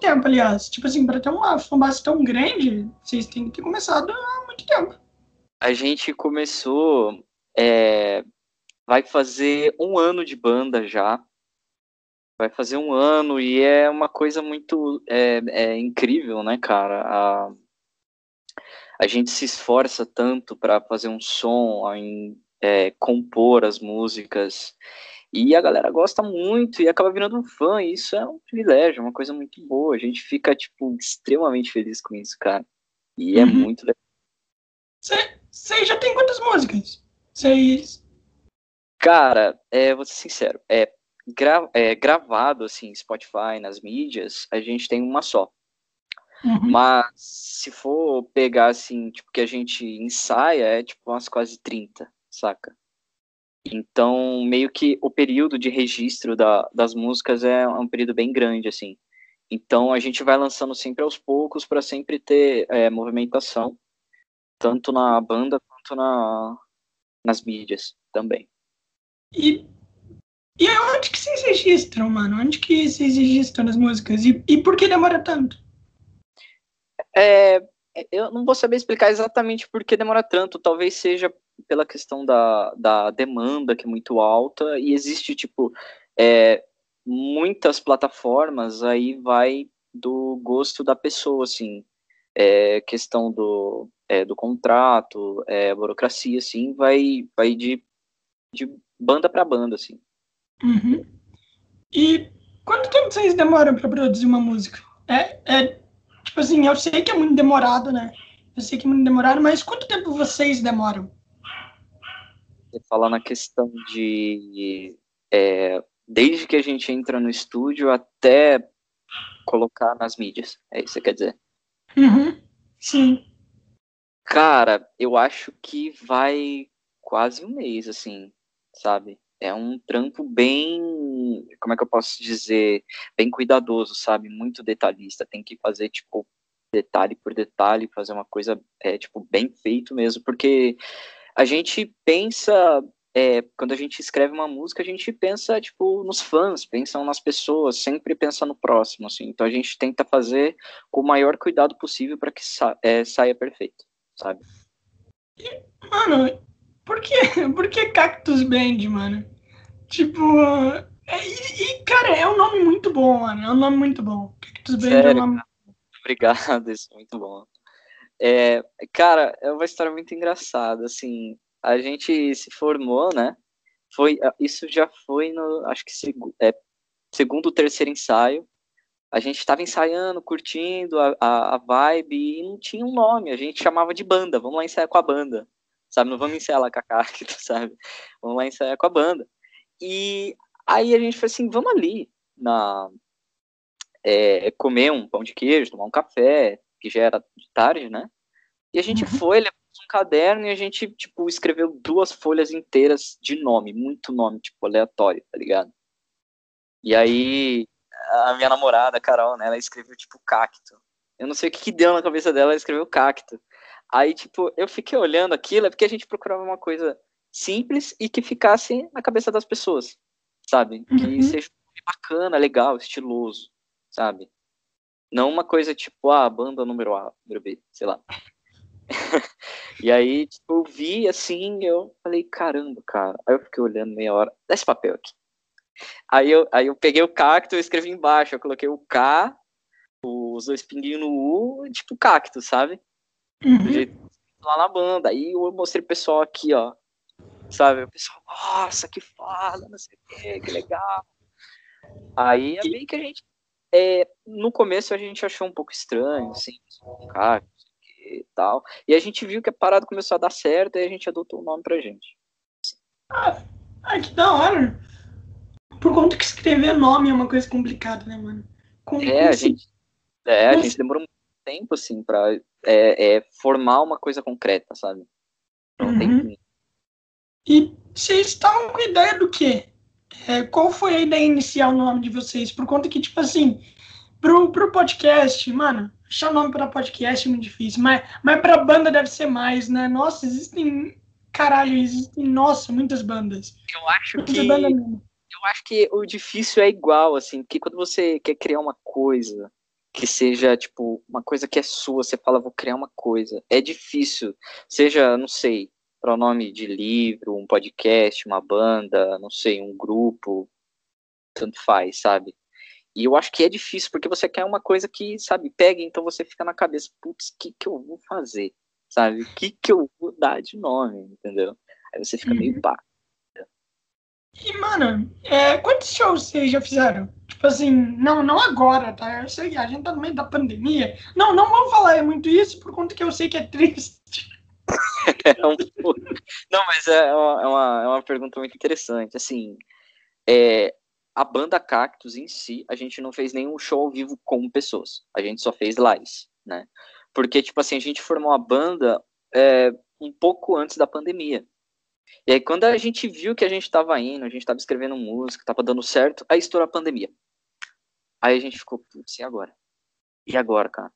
tempo, aliás? Tipo assim, pra ter uma fanbase tão grande, vocês têm que ter começado há muito tempo. A gente começou. É, vai fazer um ano de banda já. Vai fazer um ano e é uma coisa muito é, é incrível, né, cara? A, a gente se esforça tanto para fazer um som, em é, compor as músicas. E a galera gosta muito e acaba virando um fã, e isso é um privilégio, uma coisa muito boa. A gente fica, tipo, extremamente feliz com isso, cara. E é uhum. muito legal. Você já tem quantas músicas? Vocês. Cara, é, vou ser sincero, é, gra é, gravado, assim, Spotify, nas mídias, a gente tem uma só. Uhum. Mas se for pegar, assim, tipo, que a gente ensaia, é tipo umas quase 30, saca? Então, meio que o período de registro da, das músicas é um período bem grande, assim. Então, a gente vai lançando sempre aos poucos para sempre ter é, movimentação, tanto na banda quanto na, nas mídias também. E, e onde que vocês registram, mano? Onde que vocês registram as músicas? E, e por que demora tanto? É, eu não vou saber explicar exatamente por que demora tanto. Talvez seja pela questão da, da demanda, que é muito alta, e existe, tipo, é, muitas plataformas, aí vai do gosto da pessoa, assim, é, questão do, é, do contrato, é, burocracia, assim, vai, vai de, de banda para banda, assim. Uhum. E quanto tempo vocês demoram para produzir uma música? É, é, tipo assim, eu sei que é muito demorado, né? Eu sei que é muito demorado, mas quanto tempo vocês demoram? Você fala na questão de. É, desde que a gente entra no estúdio até colocar nas mídias. É isso que você quer dizer? Uhum. Sim. Cara, eu acho que vai quase um mês, assim, sabe? É um trampo bem, como é que eu posso dizer, bem cuidadoso, sabe? Muito detalhista. Tem que fazer, tipo, detalhe por detalhe, fazer uma coisa, é, tipo, bem feito mesmo, porque a gente pensa, é, quando a gente escreve uma música, a gente pensa, tipo, nos fãs, pensa nas pessoas, sempre pensa no próximo, assim. Então a gente tenta fazer com o maior cuidado possível para que sa é, saia perfeito, sabe? Mano, por que, por que Cactus Band, mano? Tipo, é, e, e, cara, é um nome muito bom, mano. É um nome muito bom. Cactus Band Sério? é um nome. Obrigado, isso é muito bom. É, cara, é uma história muito engraçada, assim, a gente se formou, né, foi, isso já foi no, acho que seg é, segundo, terceiro ensaio, a gente estava ensaiando, curtindo a, a, a, vibe e não tinha um nome, a gente chamava de banda, vamos lá ensaiar com a banda, sabe, não vamos ensaiar lá com a Cacto, sabe, vamos lá ensaiar com a banda. E aí a gente foi assim, vamos ali, na, é, comer um pão de queijo, tomar um café, que já era de tarde, né? E a gente uhum. foi, levamos um caderno e a gente, tipo, escreveu duas folhas inteiras de nome, muito nome, tipo, aleatório, tá ligado? E aí, a minha namorada, a Carol, né, ela escreveu, tipo, cacto. Eu não sei o que, que deu na cabeça dela, ela escreveu cacto. Aí, tipo, eu fiquei olhando aquilo, é porque a gente procurava uma coisa simples e que ficasse na cabeça das pessoas, sabe? Que uhum. seja bacana, legal, estiloso, sabe? Não uma coisa tipo, ah, banda número A, número B, sei lá. e aí, tipo, eu vi assim, eu falei, caramba, cara. Aí eu fiquei olhando meia hora, dá esse papel aqui. Aí eu, aí eu peguei o cacto e escrevi embaixo, eu coloquei o K, os dois pinguinhos no U, tipo cacto, sabe? Uhum. Do jeito lá na banda. Aí eu mostrei pro pessoal aqui, ó. Sabe? O pessoal, nossa, que foda, não sei o que, que legal. Aí é bem que a gente é, no começo a gente achou um pouco estranho, assim, cara, e tal. E a gente viu que a parada começou a dar certo e a gente adotou o nome pra gente. Ah, ah que da hora. Por conta que escrever nome é uma coisa complicada, né, mano? Com, é, a gente, é, a gente demorou muito tempo, assim, pra é, é, formar uma coisa concreta, sabe? Não uhum. tem... E vocês estavam com ideia do quê? É, qual foi a ideia inicial no nome de vocês? Por conta que, tipo assim, pro, pro podcast, mano, achar nome para podcast é muito difícil, mas, mas pra banda deve ser mais, né? Nossa, existem. Caralho, existem, nossa, muitas bandas. Eu acho muitas que. Eu acho que o difícil é igual, assim, porque quando você quer criar uma coisa que seja, tipo, uma coisa que é sua, você fala, vou criar uma coisa. É difícil. Seja, não sei, pronome de livro, um podcast, uma banda, não sei, um grupo, tanto faz, sabe? E eu acho que é difícil, porque você quer uma coisa que, sabe, pega, então você fica na cabeça, putz, o que que eu vou fazer? Sabe? O que que eu vou dar de nome, entendeu? Aí você fica meio uhum. pá. E, mano, é, quantos shows vocês já fizeram? Tipo assim, não, não agora, tá? Eu sei, a gente tá no meio da pandemia. Não, não vou falar muito isso, por conta que eu sei que é triste. é um... Não, mas é uma, é, uma, é uma pergunta muito interessante. Assim, é, a banda Cactus em si, a gente não fez nenhum show ao vivo com pessoas. A gente só fez lives, né? Porque, tipo assim, a gente formou a banda é, um pouco antes da pandemia. E aí, quando a gente viu que a gente estava indo, a gente estava escrevendo música, estava dando certo, aí estourou a pandemia. Aí a gente ficou, putz, e agora? E agora, cara?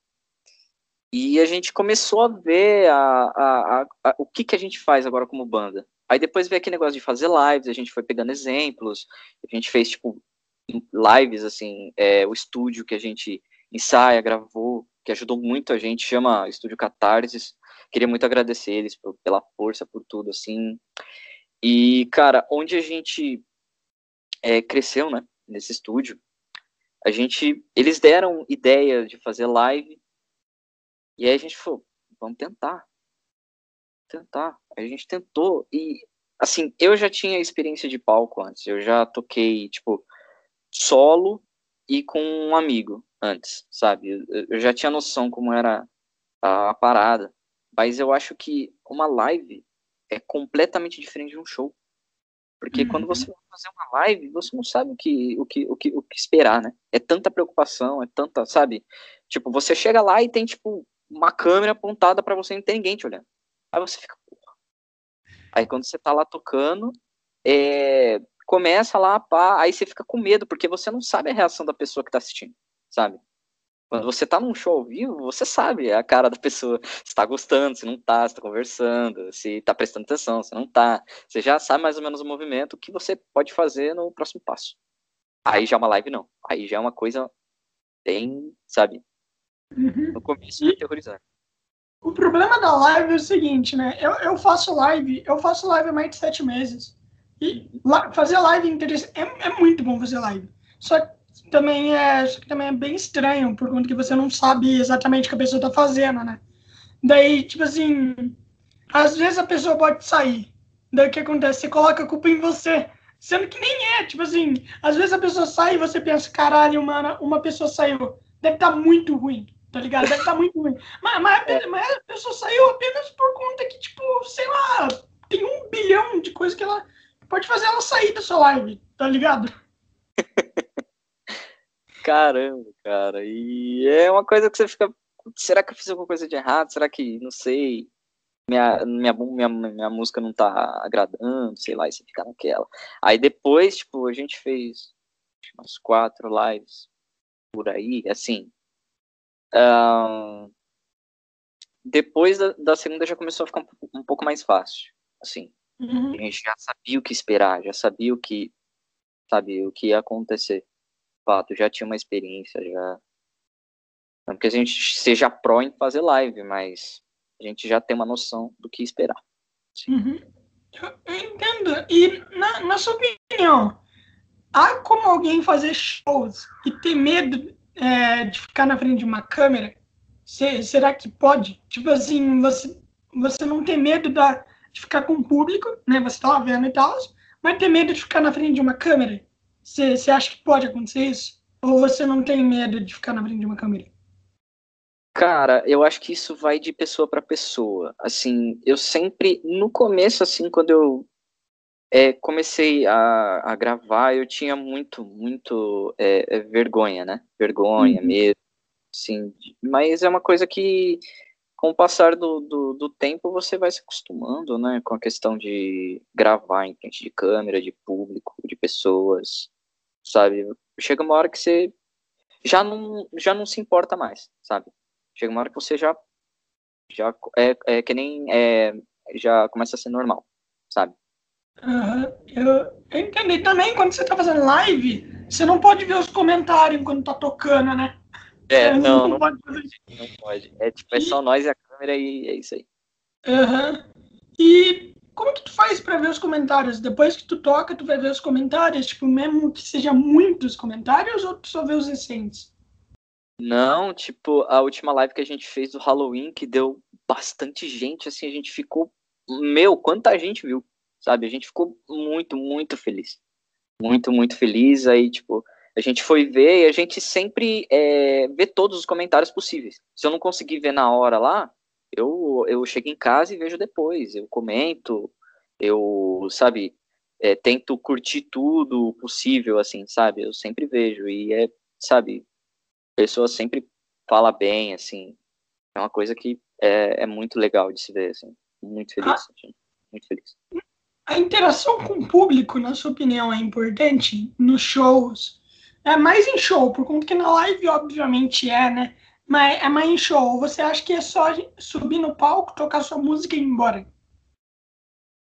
E a gente começou a ver a, a, a, o que, que a gente faz agora como banda. Aí depois veio aquele negócio de fazer lives, a gente foi pegando exemplos, a gente fez, tipo, lives, assim, é, o estúdio que a gente ensaia, gravou, que ajudou muito a gente, chama Estúdio Catarses. Queria muito agradecer eles pela força, por tudo, assim. E, cara, onde a gente é, cresceu, né, nesse estúdio, a gente, eles deram ideia de fazer live, e aí a gente falou, vamos tentar, tentar. A gente tentou, e, assim, eu já tinha experiência de palco antes, eu já toquei, tipo, solo e com um amigo antes, sabe? Eu já tinha noção como era a, parada, mas eu acho que uma live é completamente diferente de um show. Porque uhum. quando você vai fazer uma live, você não sabe o que, o, que, o, que, o que esperar, né? É tanta preocupação, é tanta, sabe? Tipo, você chega lá e tem, tipo, uma câmera apontada para você e não tem ninguém te olhando. Aí você fica, porra. Aí quando você tá lá tocando, é, começa lá, pá, aí você fica com medo, porque você não sabe a reação da pessoa que tá assistindo, sabe? Quando você tá num show ao vivo, você sabe a cara da pessoa, se tá gostando, se não tá, se tá conversando, se tá prestando atenção, se não tá. Você já sabe mais ou menos o movimento que você pode fazer no próximo passo. Aí já é uma live, não. Aí já é uma coisa bem, sabe? Uhum. No começo é terrorizante. O problema da live é o seguinte, né? Eu, eu faço live, eu faço live há mais de sete meses. E la, fazer live é, é muito bom fazer live. Só que também é, só que também é bem estranho, por conta que você não sabe exatamente o que a pessoa tá fazendo, né? Daí, tipo assim, às vezes a pessoa pode sair. Daí o que acontece? Você coloca a culpa em você. Sendo que nem é, tipo assim, às vezes a pessoa sai e você pensa, caralho, mano, uma pessoa saiu. Deve estar tá muito ruim, tá ligado? Deve tá muito ruim. Mas, mas, mas a pessoa saiu apenas por conta que, tipo, sei lá, tem um bilhão de coisas que ela pode fazer ela sair da sua live, tá ligado? Caramba, cara. E é uma coisa que você fica. Será que eu fiz alguma coisa de errado? Será que, não sei, minha, minha, minha, minha música não tá agradando, sei lá, e você fica naquela. Aí depois, tipo, a gente fez umas quatro lives por aí, assim. Um, depois da, da, segunda já começou a ficar um, um pouco mais fácil, assim. Uhum. A gente já sabia o que esperar, já sabia o que, sabe, o que ia acontecer. Fato, já tinha uma experiência, já. Não que a gente seja pró em fazer live, mas a gente já tem uma noção do que esperar. Uhum. Eu entendo. E na, na sua opinião, há como alguém fazer shows e ter medo é, de ficar na frente de uma câmera? Se, será que pode? Tipo assim, você, você não tem medo da, de ficar com o público, né? Você tá lá vendo e tal, mas ter medo de ficar na frente de uma câmera. Você acha que pode acontecer isso? Ou você não tem medo de ficar na frente de uma câmera? Cara, eu acho que isso vai de pessoa para pessoa. Assim, eu sempre, no começo, assim, quando eu é, comecei a, a, gravar, eu tinha muito, muito é, é vergonha, né? Vergonha, uhum. medo, assim. Mas é uma coisa que com o passar do, do, do, tempo você vai se acostumando, né, com a questão de gravar em frente de câmera, de público, de pessoas, sabe? Chega uma hora que você já não, já não se importa mais, sabe? Chega uma hora que você já, já é, é que nem, é, já começa a ser normal, sabe? Uhum. Eu, eu entendi também, quando você tá fazendo live, você não pode ver os comentários enquanto tá tocando, né? É, não, não, pode fazer Não pode. É tipo, é só nós e a câmera e é isso aí. Aham. Uhum. E como que tu faz para ver os comentários? Depois que tu toca, tu vai ver os comentários? Tipo, mesmo que seja muitos comentários ou tu só vê os recentes? Não, tipo, a última live que a gente fez do Halloween, que deu bastante gente, assim, a gente ficou. Meu, quanta gente viu, sabe? A gente ficou muito, muito feliz. Muito, muito feliz. Aí, tipo, a gente foi ver e a gente sempre é, vê todos os comentários possíveis. Se eu não conseguir ver na hora lá, eu, eu chego em casa e vejo depois. Eu comento, eu, sabe, é, tento curtir tudo possível, assim, sabe? Eu sempre vejo. E é, sabe, a pessoa sempre fala bem, assim. É uma coisa que é, é muito legal de se ver, assim. Muito feliz, ah, assim, muito feliz. A interação com o público, na sua opinião, é importante nos shows? É mais em show, por conta que na live, obviamente, é, né? Mas é mais em show. Você acha que é só subir no palco, tocar sua música e ir embora?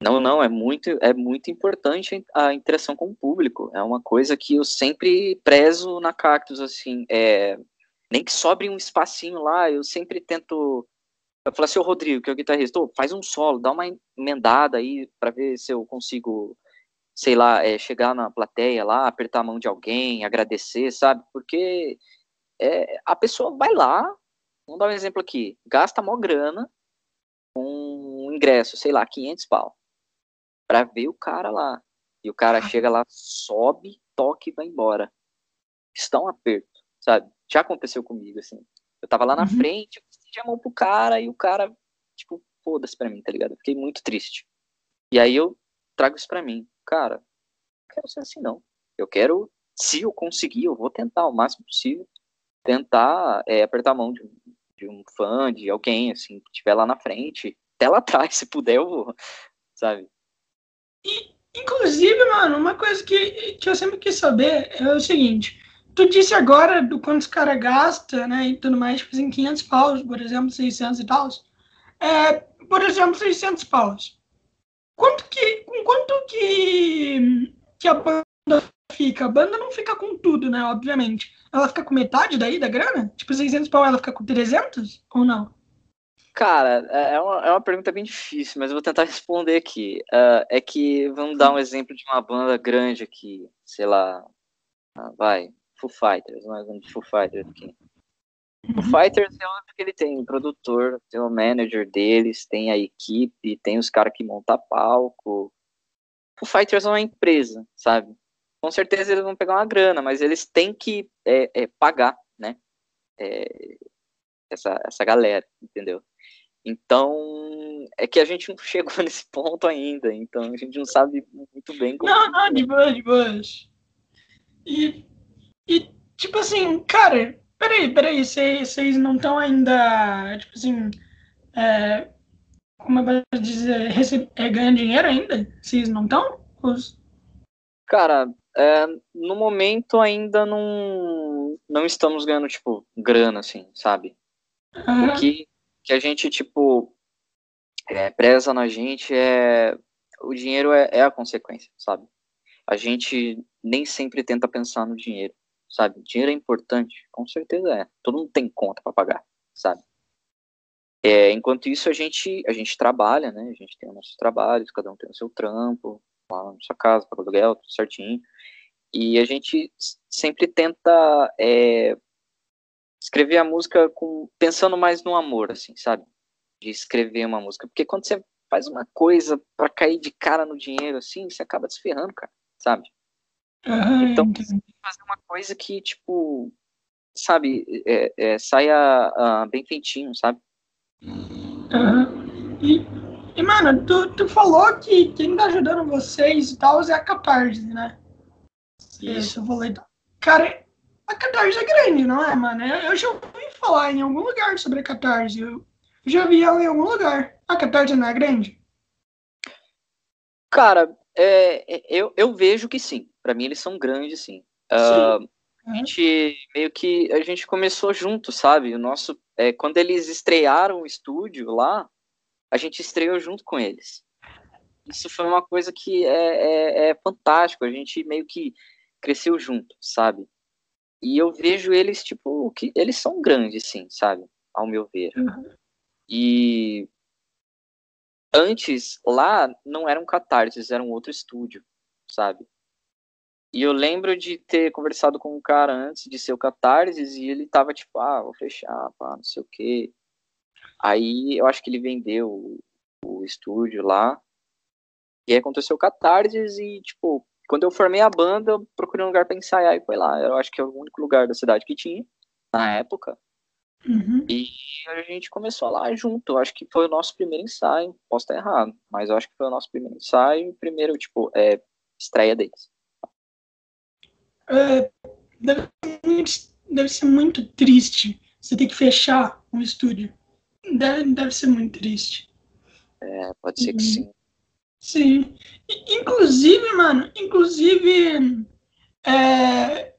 Não, não, é muito, é muito importante a interação com o público. É uma coisa que eu sempre prezo na Cactus, assim, é, nem que sobre um espacinho lá, eu sempre tento. Eu falo assim, ô Rodrigo, que é o guitarrista, faz um solo, dá uma emendada aí para ver se eu consigo sei lá, é, chegar na plateia lá, apertar a mão de alguém, agradecer, sabe? Porque é, a pessoa vai lá, vamos dar um exemplo aqui, gasta mó grana com um ingresso, sei lá, 500 pau, pra ver o cara lá. E o cara chega lá, sobe, toca e vai embora. Está um aperto, sabe? Já aconteceu comigo, assim. Eu tava lá na uhum. frente, a mão pro cara e o cara, tipo, foda-se pra mim, tá ligado? Fiquei muito triste. E aí eu trago isso pra mim cara, não quero ser assim não. Eu quero, se eu conseguir, eu vou tentar o máximo possível, tentar é, apertar a mão de, de, um fã, de alguém, assim, que estiver lá na frente, até lá atrás, se puder, eu vou, sabe? E, inclusive, mano, uma coisa que, que eu sempre quis saber é o seguinte, tu disse agora do quanto os caras gastam, né, e tudo mais, tipo assim, 500 paus, por exemplo, 600 e tal, é, por exemplo, 600 paus. Quanto que, com quanto que, que a banda fica? A banda não fica com tudo, né? Obviamente. Ela fica com metade daí da grana? Tipo, 600 pau ela fica com 300 ou não? Cara, é, é uma, é uma pergunta bem difícil, mas eu vou tentar responder aqui. Uh, é que, vamos dar um exemplo de uma banda grande aqui, sei lá, uh, vai, Foo Fighters, mais um de Foo Fighters aqui. O Fighters é óbvio que ele tem produtor, tem o manager deles, tem a equipe, tem os caras que montam palco. O Fighters é uma empresa, sabe? Com certeza eles vão pegar uma grana, mas eles têm que é, é, pagar, né? É, essa, essa galera, entendeu? Então, é que a gente não chegou nesse ponto ainda, então a gente não sabe muito bem como. Não, não, de boa, de boa. E, e, tipo assim, cara, Peraí, peraí, vocês não estão ainda, tipo assim, é, como eu posso dizer, receb... é, ganhando dinheiro ainda? Vocês não estão? Os... Cara, é, no momento ainda não, não estamos ganhando, tipo, grana, assim, sabe? Uhum. O que, que a gente, tipo, é, preza na gente é. O dinheiro é, é a consequência, sabe? A gente nem sempre tenta pensar no dinheiro sabe? Dinheiro é importante, com certeza é. Todo mundo tem conta para pagar, sabe? É, enquanto isso a gente a gente trabalha, né? A gente tem os nossos trabalhos, cada um tem o seu trampo, lá na sua casa, para aluguel, tudo certinho. E a gente sempre tenta é, escrever a música com pensando mais no amor, assim, sabe? De escrever uma música, porque quando você faz uma coisa para cair de cara no dinheiro, assim, você acaba se ferrando, cara, sabe? Uhum, então, fazer uma coisa que, tipo, sabe, é, é, saia uh, bem feitinho, sabe? Uhum. E, e, mano, tu, tu falou que quem tá ajudando vocês e tal é a Catarse, né? Isso. eu falei. Cara, a Catarse é grande, não é, mano? Eu, eu já ouvi falar em algum lugar sobre a Catarse. Eu já vi ela em algum lugar. A Catarse não é grande? Cara, é, eu, eu vejo que sim. Para mim, eles são grandes, sim. Uh, a gente meio que a gente começou junto, sabe? O nosso é, quando eles estrearam o estúdio lá, a gente estreou junto com eles. Isso foi uma coisa que é, é, é fantástico. A gente meio que cresceu junto, sabe? E eu vejo eles, tipo, que eles são grandes, sim, sabe? Ao meu ver. Uhum. E antes, lá, não era um Catarse, era um outro estúdio, sabe? E eu lembro de ter conversado com um cara antes de ser o Catarse e ele tava tipo, ah, vou fechar, pá, não sei o quê. Aí eu acho que ele vendeu o, o estúdio lá. E aí aconteceu o Catarse e, tipo, quando eu formei a banda, eu procurei um lugar para ensaiar e foi lá. Eu acho que é o único lugar da cidade que tinha, na época. Uhum. E a gente começou lá junto. Eu acho que foi o nosso primeiro ensaio. Posso estar errado, mas eu acho que foi o nosso primeiro ensaio. Primeiro, tipo, é, estreia deles. É, deve, deve ser muito triste você ter que fechar um estúdio. Deve, deve ser muito triste. É, pode ser uhum. que sim. Sim. Inclusive, mano, inclusive, é,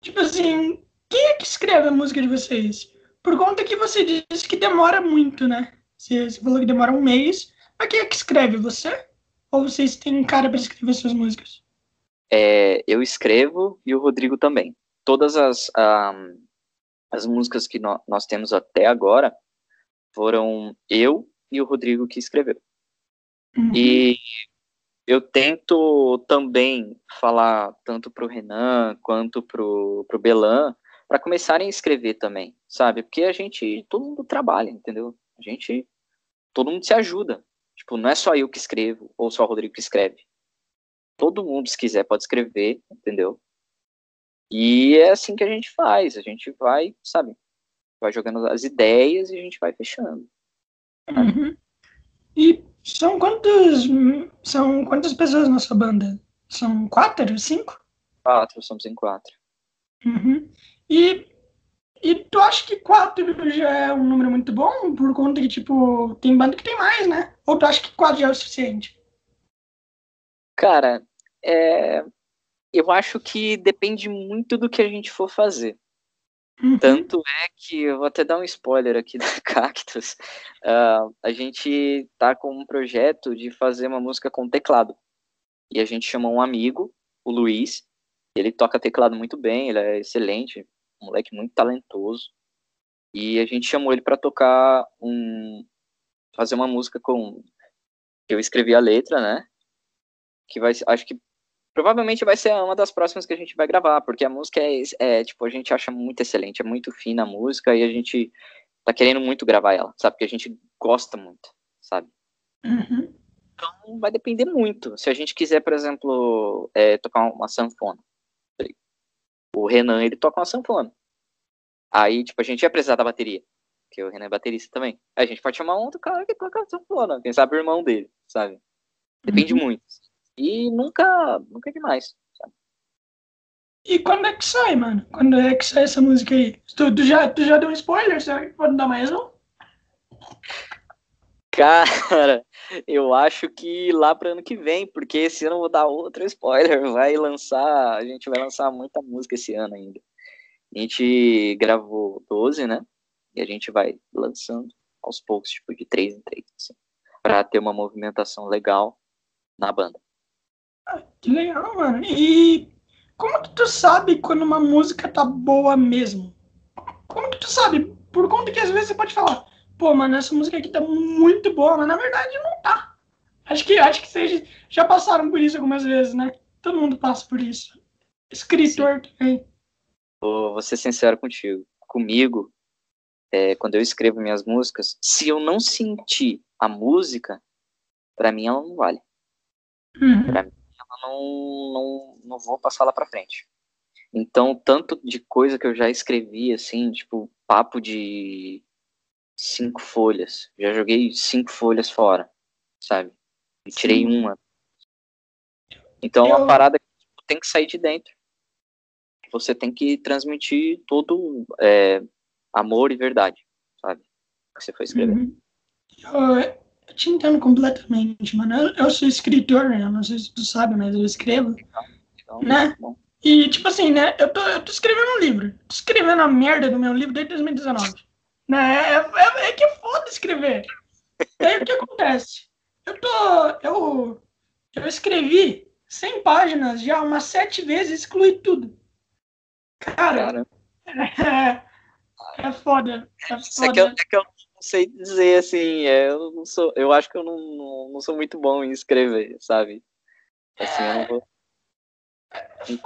tipo assim, quem é que escreve a música de vocês? Por conta que você disse que demora muito, né? Você, você falou que demora um mês. Mas quem é que escreve? Você? Ou vocês têm um cara para escrever suas músicas? É, eu escrevo e o Rodrigo também. Todas as, um, as músicas que no, nós temos até agora foram eu e o Rodrigo que escreveu. Uhum. E eu tento também falar tanto pro Renan quanto pro, pro Belan para começarem a escrever também, sabe? Porque a gente, todo mundo trabalha, entendeu? A gente, todo mundo se ajuda. Tipo, não é só eu que escrevo ou só o Rodrigo que escreve. Todo mundo, se quiser, pode escrever, entendeu? E é assim que a gente faz. A gente vai, sabe? Vai jogando as ideias e a gente vai fechando. Uhum. E são quantos são quantas pessoas na sua banda? São quatro, cinco? Quatro, somos em quatro. Uhum. E, e tu acha que quatro já é um número muito bom? Por conta que, tipo, tem banda que tem mais, né? Ou tu acha que quatro já é o suficiente? Cara, é... eu acho que depende muito do que a gente for fazer. Uhum. Tanto é que, eu vou até dar um spoiler aqui da Cactus, uh, a gente tá com um projeto de fazer uma música com teclado. E a gente chamou um amigo, o Luiz, ele toca teclado muito bem, ele é excelente, um moleque muito talentoso. E a gente chamou ele para tocar um. fazer uma música com. Eu escrevi a letra, né? Que vai acho que provavelmente vai ser uma das próximas que a gente vai gravar, porque a música é, é, tipo, a gente acha muito excelente, é muito fina a música e a gente tá querendo muito gravar ela, sabe? Porque a gente gosta muito, sabe? Uhum. Então vai depender muito. Se a gente quiser, por exemplo, é, tocar uma sanfona, o Renan, ele toca uma sanfona. Aí, tipo, a gente ia precisar da bateria, porque o Renan é baterista também. Aí a gente pode chamar um outro cara que toca sanfona, quem sabe o irmão dele, sabe? Depende Uhum. muito. E nunca, nunca é demais, sabe? E quando é que sai, mano? Quando é que sai essa música aí? Tu, tu já, tu já deu um spoiler? Será que pode dar mais um? Cara, eu acho que lá para ano que vem, porque esse ano eu vou dar outro spoiler. Vai lançar, a gente vai lançar muita música esse ano ainda. A gente gravou 12, né? E a gente vai lançando aos poucos, tipo, de três em três, assim, para ter uma movimentação legal na banda. Ah, que legal, mano. E como que tu sabe quando uma música tá boa mesmo? Como que tu sabe? Por conta que às vezes você pode falar, pô, mano, essa música aqui tá muito boa, mas na verdade não tá. Acho que, acho que vocês já passaram por isso algumas vezes, né? Todo mundo passa por isso. Escritor também. Vou, vou ser sincero contigo. Comigo, é, quando eu escrevo minhas músicas, se eu não sentir a música, para mim ela não vale. Uhum. Pra mim, não, não, não vou passar lá pra frente. Então, tanto de coisa que eu já escrevi, assim, tipo, papo de cinco folhas. Já joguei cinco folhas fora, sabe? E tirei Sim. uma. Então, é Eu- uma parada que tipo, tem que sair de dentro. Você tem que transmitir todo é, amor e verdade, sabe? Que você foi escrever. Uhum. Eu, eu te entendo completamente, mano. Eu, eu sou escritor, né? Não sei se tu sabe, mas eu escrevo. Então, Né? bom, E, tipo assim, né? Eu tô, eu tô escrevendo um livro. Tô escrevendo a merda do meu livro desde 2019. Né? É, é, é que é foda escrever. E aí o que acontece? Eu tô. Eu, eu escrevi 100 páginas já umas sete vezes, excluí tudo. Cara, é, é foda. É foda. É que, eu, é que eu não sei dizer assim, é, eu não sou. Eu acho que eu não, não, não sou muito bom em escrever, sabe? Assim, eu não vou.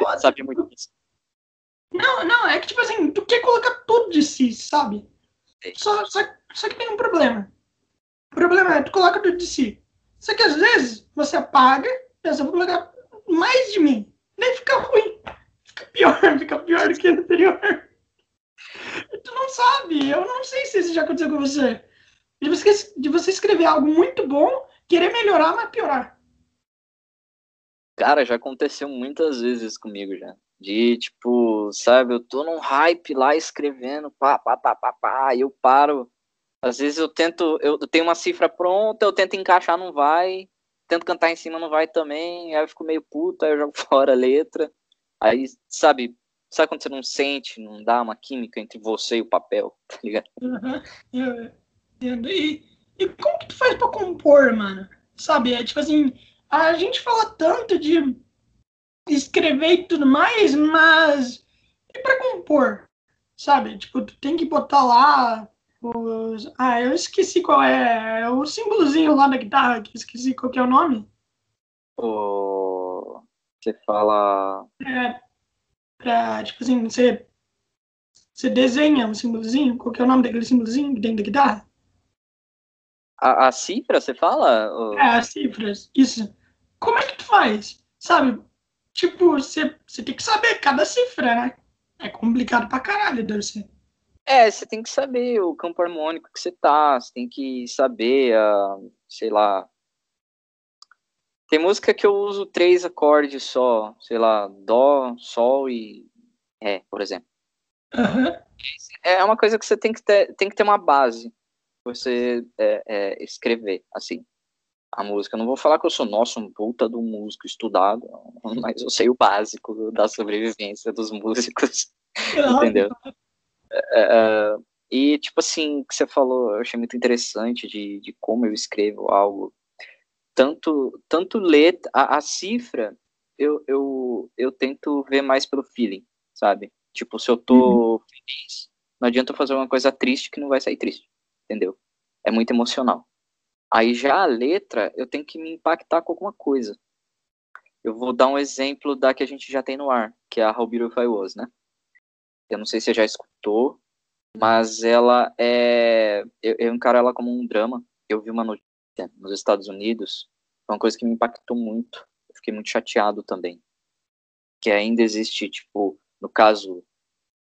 Não é saber muito disso. Não, não, é que tipo assim, tu quer colocar tudo de si, sabe? Só, só, só que tem um problema. O problema é, tu coloca tudo de si. Só que às vezes você apaga, pensa, vou colocar mais de mim. Nem fica ruim. Fica pior, fica pior do que o anterior. Tu não sabe, eu não sei se isso já aconteceu com você. De você, de você escrever algo muito bom, querer melhorar, mas piorar. Cara, já aconteceu muitas vezes comigo já. De tipo, sabe, eu tô num hype lá escrevendo, pá, pá, pá, pá, pá, e eu paro. Às vezes eu tento, eu tenho uma cifra pronta, eu tento encaixar, não vai. Tento cantar em cima, não vai também. Aí eu fico meio puto, aí eu jogo fora a letra. Aí, sabe, sabe quando você não sente, não dá uma química entre você e o papel, tá ligado? Uhum. E, e como que tu faz pra compor, mano? Sabe, é tipo assim, a gente fala tanto de escrever e tudo mais, mas e para compor? Sabe? Tipo, tu tem que botar lá os... Ah, eu esqueci qual é. é o símbolozinho lá da guitarra, que esqueci qual que é o nome. O... Você fala. É, pra, tipo assim, você, você desenha um símbolozinho, qual que é o nome daquele símbolozinho dentro da guitarra? A, a cifra, você fala? É, as cifras, isso. Como é que tu faz? Sabe? Tipo, você, você tem que saber cada cifra, né? É complicado pra caralho, deve ser. É, você tem que saber o campo harmônico que você tá, você tem que saber, uh, sei lá. Tem música que eu uso três acordes só, sei lá, Dó, Sol e Ré, por exemplo. Uhum. É uma coisa que você tem que ter, tem que ter uma base você é, é, escrever, assim, a música. Eu não vou falar que eu sou, nosso um puta do músico estudado, mas eu sei o básico da sobrevivência dos músicos, entendeu? É, é, e, tipo assim, que você falou, eu achei muito interessante de, de como eu escrevo algo. Tanto, tanto ler a, a cifra, eu, eu, eu tento ver mais pelo feeling, sabe? Tipo, se eu tô uhum. feliz, não adianta eu fazer uma coisa triste que não vai sair triste entendeu? É muito emocional. Aí já a letra, eu tenho que me impactar com alguma coisa. Eu vou dar um exemplo da que a gente já tem no ar, que é a How Beautiful I Was, né? Eu não sei se você já escutou, mas ela é. Eu, eu encaro ela como um drama. Eu vi uma nos Estados Unidos, foi uma coisa que me impactou muito. Eu fiquei muito chateado também. Que ainda existe, tipo, no caso,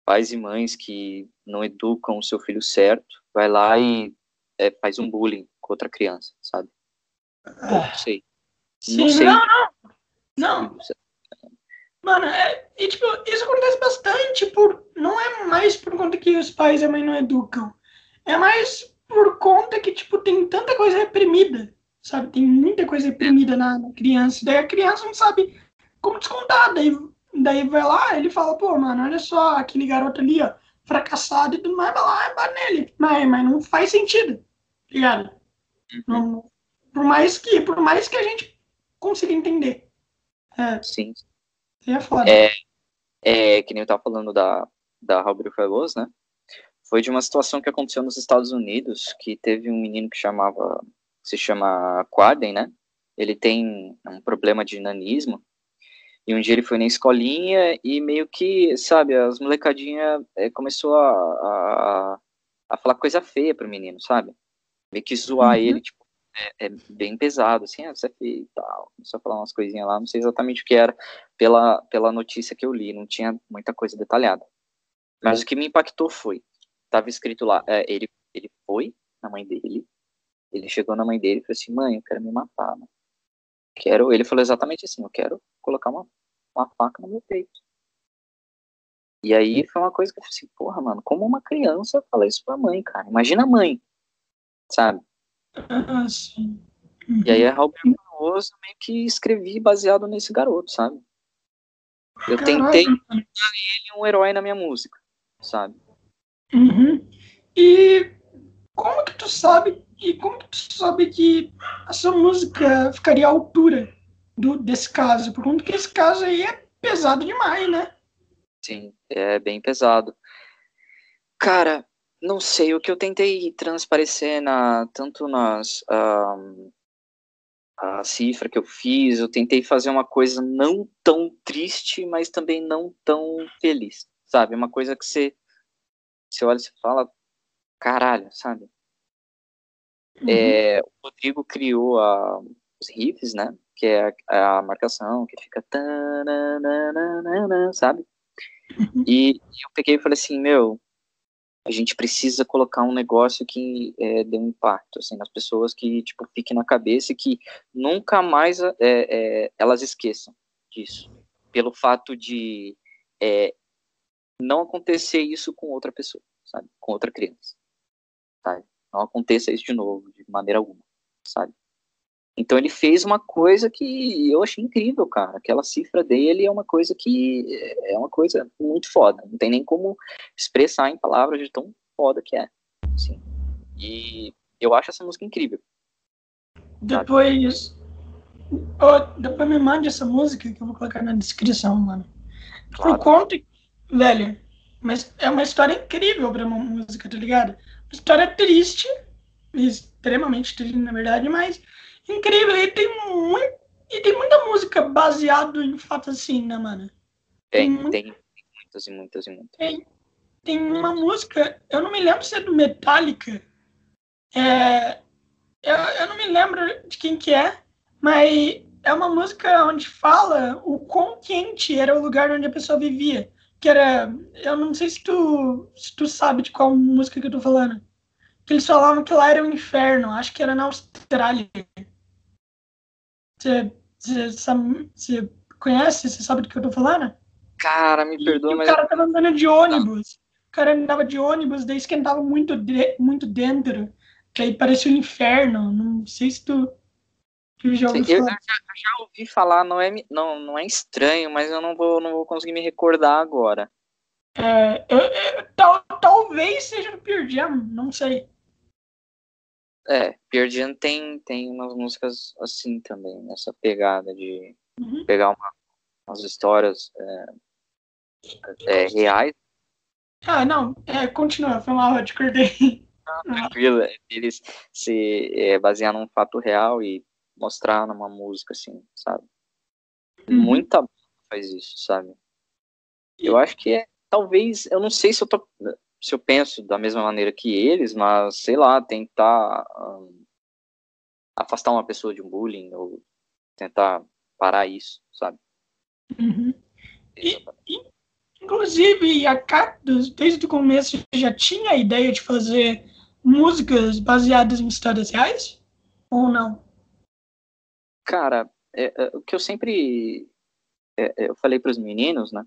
pais e mães que não educam o seu filho certo, vai lá e é, faz um bullying com outra criança, sabe? Pô, não sei. Sim, não, sei. não, não. Não. Mano, é, e, tipo, isso acontece bastante por. Não é mais por conta que os pais e a mãe não educam. É mais por conta que, tipo, tem tanta coisa reprimida. Sabe? Tem muita coisa reprimida na, na criança. Daí a criança não sabe como descontar. Daí, daí vai lá, ele fala, pô, mano, olha só, aquele garoto ali, ó fracassado e tudo mais, vai lá e bate nele. Mas, mas não faz sentido, tá ligado? Uhum. Não, por, mais que, por mais que a gente consiga entender. É, Sim. É foda. É, é, que nem eu tava falando da, da Robert Fagoso, né? Foi de uma situação que aconteceu nos Estados Unidos, que teve um menino que chamava, se chama Quaden, né? Ele tem um problema de nanismo, e um dia ele foi na escolinha e meio que, sabe, as molecadinhas é, começou a, a, a, falar coisa feia pro menino, sabe? Meio que zoar uhum. ele, tipo, é, é, bem pesado, assim, ah, você é feio e tal. Começou a falar umas coisinhas lá, não sei exatamente o que era pela, pela notícia que eu li, não tinha muita coisa detalhada. Mas o que me impactou foi, tava escrito lá, é, ele, ele foi na mãe dele, ele chegou na mãe dele e falou assim, mãe, eu quero me matar, né? Quero, ele falou exatamente assim, eu quero colocar uma uma faca no meu peito. E aí foi uma coisa que eu falei assim, porra, mano, como uma criança fala isso pra mãe, cara? Imagina a mãe, sabe? Ah, sim. Uhum. E aí a Robert Barroso meio que escrevi baseado nesse garoto, sabe? Eu tentei tornar ele um herói na minha música, sabe? Uhum. E como que tu sabe e como que tu sabe que a sua música ficaria à altura do, desse caso, por conta que esse caso aí é pesado demais, né? Sim, é bem pesado. Cara, não sei, o que eu tentei transparecer na, tanto nas um, a cifra que eu fiz, eu tentei fazer uma coisa não tão triste, mas também não tão feliz, sabe? Uma coisa que você, você olha e fala, caralho, sabe? Uhum. É, o Rodrigo criou a, os riffs, né? Que é a, a marcação, que fica sabe? Uhum. E, e eu peguei e falei assim, meu, a gente precisa colocar um negócio que é, dê um impacto assim, nas pessoas, que tipo, fique na cabeça e que nunca mais é, é, elas esqueçam disso. Pelo fato de é, não acontecer isso com outra pessoa, sabe? Com outra criança. Sabe? Não aconteça isso de novo, de maneira alguma, sabe? Então ele fez uma coisa que eu achei incrível, cara. Aquela cifra dele é uma coisa que é uma coisa muito foda. Não tem nem como expressar em palavras de tão foda que é. Assim. E eu acho essa música incrível. Depois. Oh, depois me mande essa música que eu vou colocar na descrição, mano. Claro. Por conta. Velho, mas é uma história incrível pra uma música, tá ligado? Uma história triste, extremamente triste, na verdade, mas incrível. E tem, muito, e tem muita música baseada em fatos assim, né, mano? Tem, tem, tem muitas e muitas e muitas. Tem, tem uma música, eu não me lembro se é do Metallica. É, eu, eu não me lembro de quem que é, mas é uma música onde fala o quão quente era o lugar onde a pessoa vivia. Que era. Eu não sei se tu, se tu sabe de qual música que eu tô falando. Que eles falavam que lá era um inferno. Acho que era na Austrália. Você, você, conhece? Você sabe do que eu tô falando? Cara, me perdoa, e mas. O cara tava andando de ônibus. O cara andava de ônibus, daí esquentava muito, de, muito dentro. Que aí parecia um inferno. Não sei se tu. Eu já, ouvi eu, já, já ouvi falar, não é, não, não é estranho, mas eu não vou, não vou conseguir me recordar agora. É, eu, eu, tal, talvez seja no Pearl Jam, não sei. É, Pearl tem, tem umas músicas assim também, nessa pegada de uhum. pegar uma, umas histórias é, é, reais. Ah, não, é, continua, foi mal, eu te cortei. tranquilo, é, eles se é, basear num fato real e mostrar numa música, assim, sabe? Uhum. Muita faz isso, sabe? Eu acho que é, talvez, eu não sei se eu tô se eu penso da mesma maneira que eles, mas sei lá, tentar um, afastar uma pessoa de um bullying ou tentar parar isso, sabe? Uhum. E, e, inclusive, a Cactus, desde o começo, já tinha a ideia de fazer músicas baseadas em histórias reais? Ou não? Cara, é, é, o que eu sempre é, é eu falei para os meninos, né?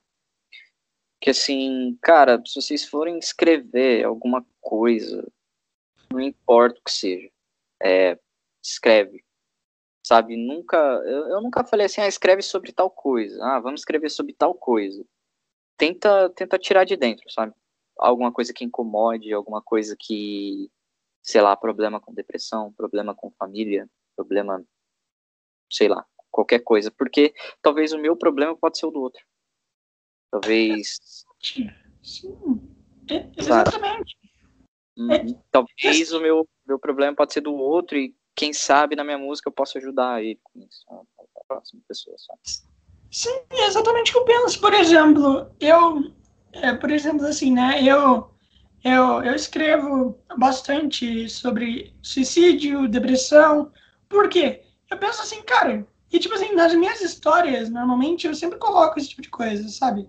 que assim, cara, se vocês forem escrever alguma coisa, não importa o que seja, é, escreve, sabe? Nunca, eu, eu, nunca falei assim, ah, escreve sobre tal coisa, ah, vamos escrever sobre tal coisa. Tenta, tenta tirar de dentro, sabe? Alguma coisa que incomode, alguma coisa que, sei lá, problema com depressão, problema com família, problema, sei lá, qualquer coisa, porque talvez o meu problema pode ser o do outro. Talvez. Sim. É, exatamente. Hum, é, talvez o meu, meu problema pode ser do outro e quem sabe na minha música eu posso ajudar ele com isso. A próxima pessoa, sabe? Sim, é exatamente o que eu penso. Por exemplo, eu, é, por exemplo, assim, né? Eu, eu, eu escrevo bastante sobre suicídio, depressão. Por quê? Eu penso assim, cara, e tipo assim, nas minhas histórias, normalmente eu sempre coloco esse tipo de coisa, sabe?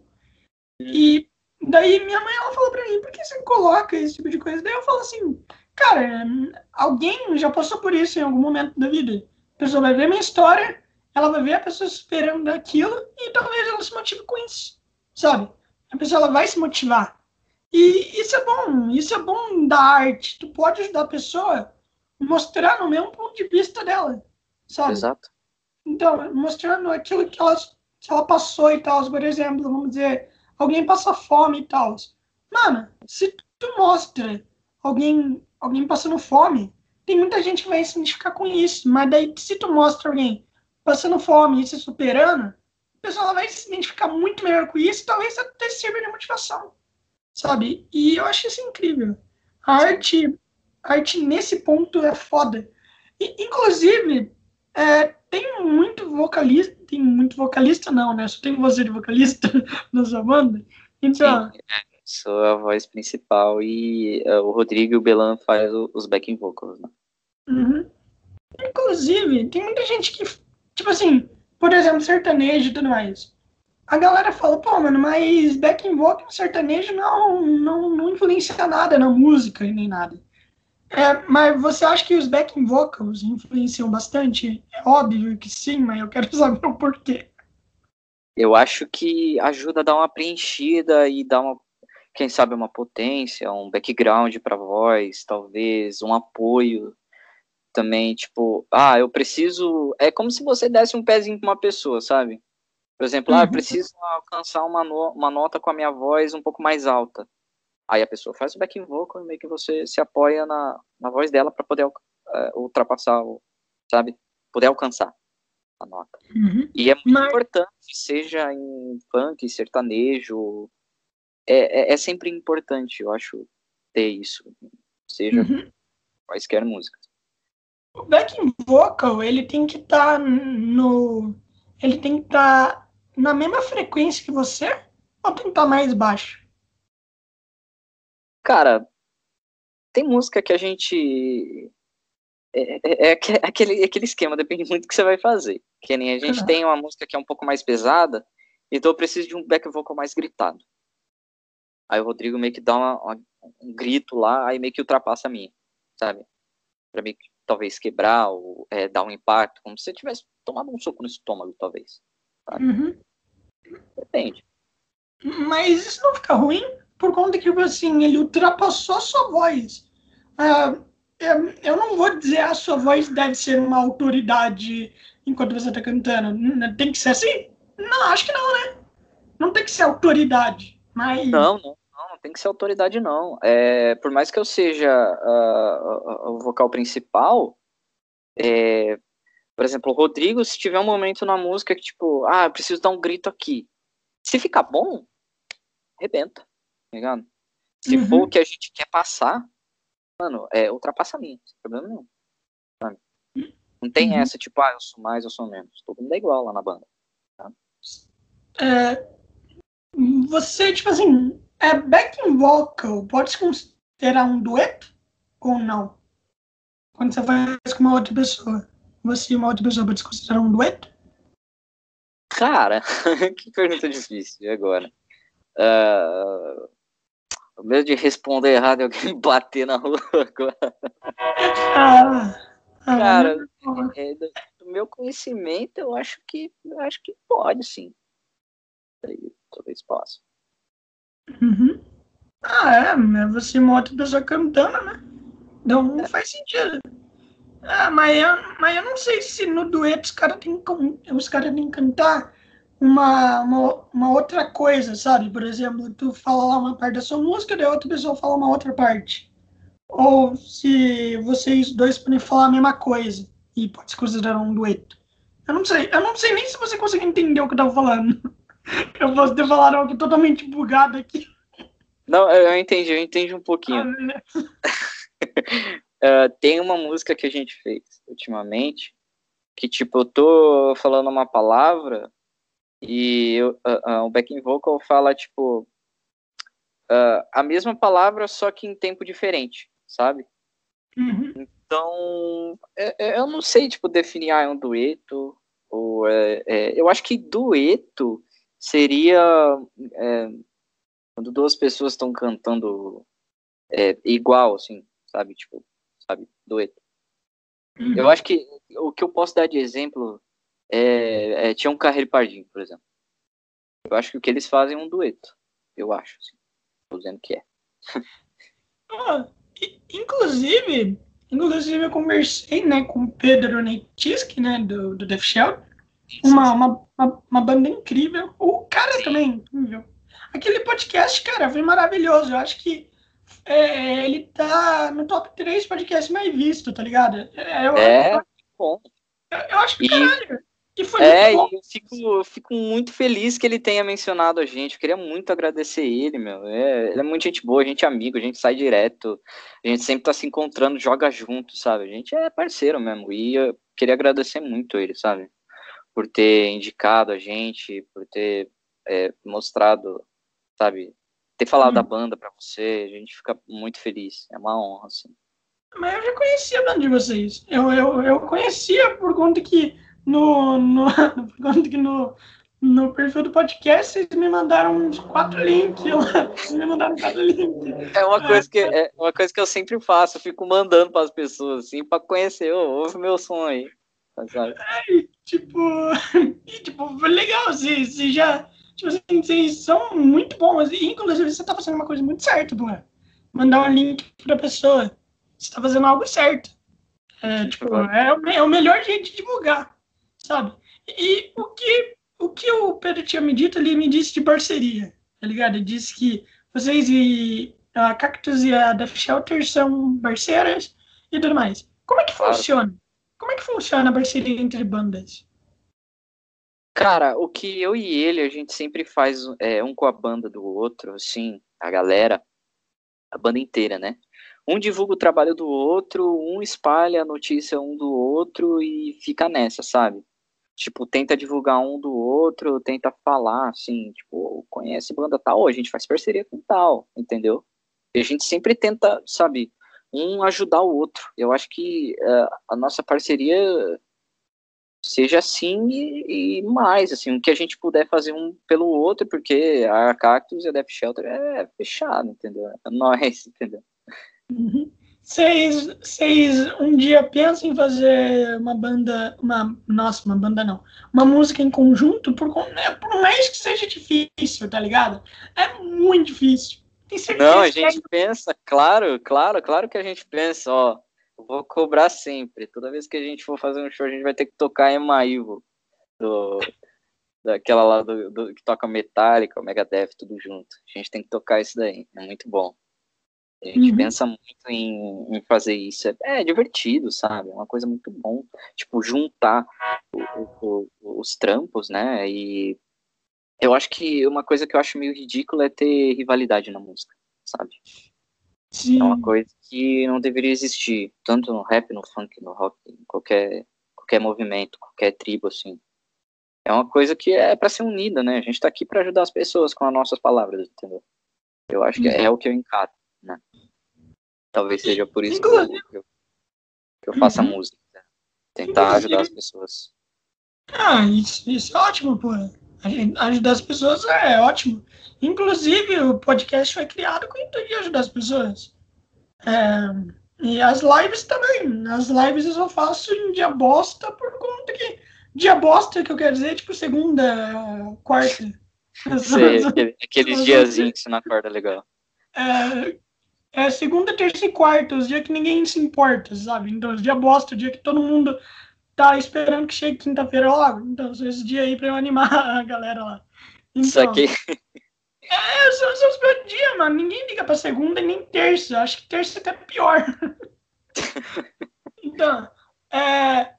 E daí minha mãe ela falou pra mim, por que você coloca esse tipo de coisa? Daí eu falo assim, cara, alguém já passou por isso em algum momento da vida. A pessoa vai ver minha história, ela vai ver a pessoa esperando daquilo e talvez ela se motive com isso, sabe? A pessoa ela vai se motivar. E isso é bom, isso é bom da arte. Tu pode ajudar a pessoa mostrando o mesmo ponto de vista dela, sabe? Exato. Então, mostrando aquilo que ela, que ela passou e tal. Por exemplo, vamos dizer, alguém passa fome e tal. Mano, se tu mostra alguém, alguém passando fome, tem muita gente que vai se identificar com isso. Mas daí, se tu mostra alguém passando fome e se superando, pessoa vai se identificar muito melhor com isso, talvez até sirva de motivação, sabe? E eu acho isso incrível. A arte, a arte nesse ponto é foda. E, inclusive, é, tem muito vocalista, tem muito vocalista não, né? Só tem você de vocalista na sua banda. Então, Sim, é, sou a voz principal e uh, o Rodrigo e o Belan faz os backing vocals, né? Uhum. Inclusive, tem muita gente que, tipo assim, por exemplo, sertanejo e tudo mais. A galera fala, pô, mano, mas backing vocal sertanejo não, não, não influencia nada na música e nem nada. É, mas você acha que os backing vocals influenciam bastante? É óbvio que sim, mas eu quero saber o porquê. Eu acho que ajuda a dar uma preenchida e dar uma, quem sabe, uma potência, um background para voz, talvez um apoio também, tipo, ah, eu preciso. É como se você desse um pezinho para uma pessoa, sabe? Por exemplo, uhum. ah, eu uhum. preciso alcançar uma, no, uma nota com a minha voz um pouco mais alta. Aí a pessoa faz o backing vocal e meio que você se apoia na, na voz dela para poder uh, ultrapassar, sabe? Poder alcançar a nota. Uhum. E é muito Mas... importante, seja em funk, sertanejo, é, é, é, sempre importante, eu acho, ter isso, seja uhum. quaisquer músicas. O backing vocal, ele tem que estar tá no. Ele tem que estar tá na mesma frequência que você ou tem que estar tá mais baixo? Cara, tem música que a gente. É, é, é, aquele, aquele esquema, depende muito do que você vai fazer. Que nem a gente uhum. tem uma música que é um pouco mais pesada, então eu preciso de um back vocal mais gritado. Aí o Rodrigo meio que dá uma, uma, um grito lá, aí meio que ultrapassa a minha, sabe? Pra meio que talvez quebrar ou é, dar um impacto, como se você tivesse tomado um soco no estômago, talvez. Uhum. Depende. Mas isso não fica ruim? Por conta que, assim, ele ultrapassou a sua voz. Uh, eu não vou dizer a sua voz deve ser uma autoridade enquanto você está cantando. Tem que ser assim? Não, acho que não, né? Não tem que ser autoridade, mas... Não, não não tem que ser autoridade, não. É, por mais que eu seja uh, o vocal principal, é, por exemplo, o Rodrigo, se tiver um momento na música que, tipo, ah, preciso dar um grito aqui. Se ficar bom, arrebenta, ligado? Se uhum. for o que a gente quer passar, mano, é ultrapassamento, sem problema nenhum. Sabe? Não tem uhum. essa, tipo, ah, eu sou mais, eu sou menos. Todo mundo é igual lá na banda. Tá? É, você, tipo assim, é backing vocal pode se considerar um dueto ou não? Quando você faz com uma outra pessoa, você e uma outra pessoa pode se considerar um dueto? Cara, que pergunta difícil agora. Uh, medo de responder errado e alguém bater na rua agora. Ah, ah, Cara, é, do, do, meu conhecimento, eu acho que eu acho que pode sim. Talvez possa. Uhum. Ah, é, mas você mostra a pessoa cantando, né? Então não faz sentido. Ah, mas eu, mas eu não sei se no dueto os caras têm os cara têm que cantar uma, uma, uma, outra coisa, sabe? Por exemplo, tu fala lá uma parte da sua música, daí outra pessoa fala uma outra parte. Ou se vocês dois podem falar a mesma coisa e pode se considerar um dueto. Eu não sei, eu não sei nem se você consegue entender o que eu tava falando. Eu posso ter falado algo totalmente bugado aqui. Não, eu entendi, eu entendi um pouquinho. uh, tem uma música que a gente fez ultimamente que, tipo, eu tô falando uma palavra e eu, uh, uh, o backing vocal fala, tipo, a mesma palavra, só que em tempo diferente, sabe? Uhum. Então, eu não sei, tipo, definir, ah, é um dueto, ou é, é, eu acho que dueto seria é, quando duas pessoas estão cantando é, igual, assim, sabe? Tipo, sabe? Dueto. Uhum. Eu acho que o que eu posso dar de exemplo é, é Tião Carreiro Pardinho, por exemplo. Eu acho que o que eles fazem é um dueto. Eu acho, assim. Tô dizendo que é. ah, inclusive, inclusive eu conversei, né, com o Pedro Neitisk, né, do, do Death Shell, uma, uma, uma, uma, banda incrível. O cara Sim. também incrível. Aquele podcast, cara, foi maravilhoso. Eu acho que é, ele tá no top 3 podcast mais visto, tá ligado? É, eu, é eu, bom. Eu, eu, acho que, e, caralho. E foi É, e eu fico, eu fico muito feliz que ele tenha mencionado a gente. Eu queria muito agradecer ele, meu. É, ele é muito gente boa, a gente é amigo, a gente sai direto, a gente sempre tá se encontrando, joga junto, sabe? A gente é parceiro mesmo. E eu queria agradecer muito ele, sabe? Por ter indicado a gente, por ter é, mostrado, sabe? Ter falado Hum. da banda pra você, a gente fica muito feliz. É uma honra, assim. Mas eu já conhecia a banda de vocês. Eu, eu, eu conhecia por conta que no, no, no, no perfil do podcast vocês me mandaram uns quatro links. Vocês me mandaram quatro links. É uma coisa que é uma coisa que eu sempre faço, eu fico mandando para as pessoas assim para conhecer, ô, ouve meu som aí. Sabe? Tipo, e, tipo, foi legal. Vocês, vocês já. Tipo assim, vocês são muito bons. E, inclusive, você tá fazendo uma coisa muito certa, pô. Mandar um link pra pessoa. Você tá fazendo algo certo. É, tipo, é o, é o melhor jeito de divulgar, sabe? E o que, o que o Pedro tinha me dito, ele me disse de parceria, tá ligado? Ele disse que vocês e a Cactus e a Death Shelter são parceiras e tudo mais. Como é que funciona? Como é que funciona a parceria entre bandas? Cara, o que eu e ele, a gente sempre faz é, um com a banda do outro, assim, a galera, a banda inteira, né? Um divulga o trabalho do outro, um espalha a notícia um do outro e fica nessa, sabe? Tipo, tenta divulgar um do outro, tenta falar, assim, tipo, conhece banda tal, a gente faz parceria com tal, entendeu? E a gente sempre tenta, sabe, um ajudar o outro. Eu acho que eh, a nossa parceria seja assim e, e mais, assim, o que a gente puder fazer um pelo outro, porque a Cactus e a Death Shelter é fechado, entendeu? É nós, entendeu? Uhum. Vocês, vocês um dia pensam em fazer uma banda, uma, nossa, uma banda não, uma música em conjunto, por, né, por mais que seja difícil, tá ligado? É muito difícil. Tem certeza Não, a que é gente pensa, claro, claro, claro que a gente pensa, ó, vou cobrar sempre. Toda vez que a gente for fazer um show, a gente vai ter que tocar Emma Ivo, do, daquela lá do, do- que toca Metallica, o Megadeth, tudo junto. A gente tem que tocar isso daí, é muito bom. A gente Uhum. pensa muito em, em fazer isso. É, é divertido, sabe? É uma coisa muito bom. Tipo, juntar o- o- os trampos, né? E eu acho que uma coisa que eu acho meio ridícula é ter rivalidade na música, sabe? Sim. É uma coisa que não deveria existir, tanto no rap, no funk, no rock, em qualquer, qualquer movimento, qualquer tribo, assim. É uma coisa que é para ser unida, né? A gente tá aqui para ajudar as pessoas com as nossas palavras, entendeu? Eu acho que é o que eu encaro, né? Talvez seja por isso que eu, que eu, que eu faça Uhum. música, né? tentar ajudar as pessoas. Ah, isso, isso é ótimo, pô. Ajudar as pessoas é ótimo. Inclusive, o podcast foi criado com o intuito de ajudar as pessoas. É, e as lives também. As lives eu só faço em dia bosta por conta que. Dia bosta que eu quero dizer, tipo segunda, quarta. Sei, aquele- aqueles diazinhos que você não acorda legal. É, é segunda, terça e quarta, os dias que ninguém se importa, sabe? Então, os dias bosta, o dia que todo mundo tá esperando que chegue quinta-feira logo. Então, são esses dias aí pra eu animar a galera lá. Então, Isso aqui, é, são, são os meus dias, mano. Ninguém liga pra segunda e nem terça. Acho que terça é até pior. então, é.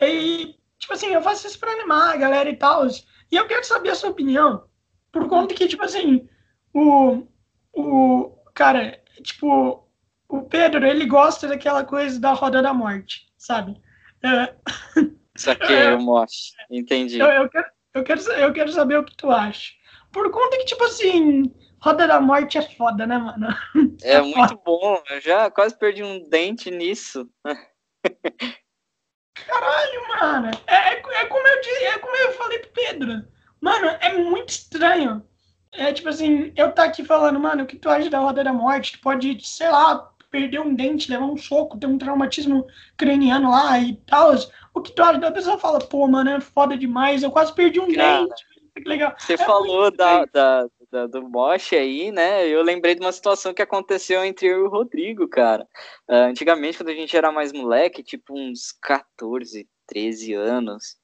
E, tipo assim, eu faço isso pra animar a galera e tal. E eu quero saber a sua opinião. Por conta que, tipo assim, o. O. Cara, tipo. O Pedro, ele gosta daquela coisa da roda da morte, sabe? É, isso aqui é o mosh. Entendi. eu, eu, quero, eu, quero, eu quero saber o que tu acha. Por conta que, tipo assim, roda da morte é foda, né, mano? É muito bom. Eu já quase perdi um dente nisso. Caralho, mano. É, é, é como eu disse, é como eu falei pro Pedro. Mano, é muito estranho. É tipo assim, eu tá aqui falando, mano, o que tu acha da roda da morte? Tu pode, sei lá, perder um dente, levar um soco, ter um traumatismo craniano lá e tal. O que tu acha? A pessoa fala, pô, mano, é foda demais, eu quase perdi um Cara, dente. Que legal. Você É falou da, da, da- do Mosh aí, né? Eu lembrei de uma situação que aconteceu entre eu e o Rodrigo, cara. Ah, antigamente, quando a gente era mais moleque, tipo uns 14, 13 anos,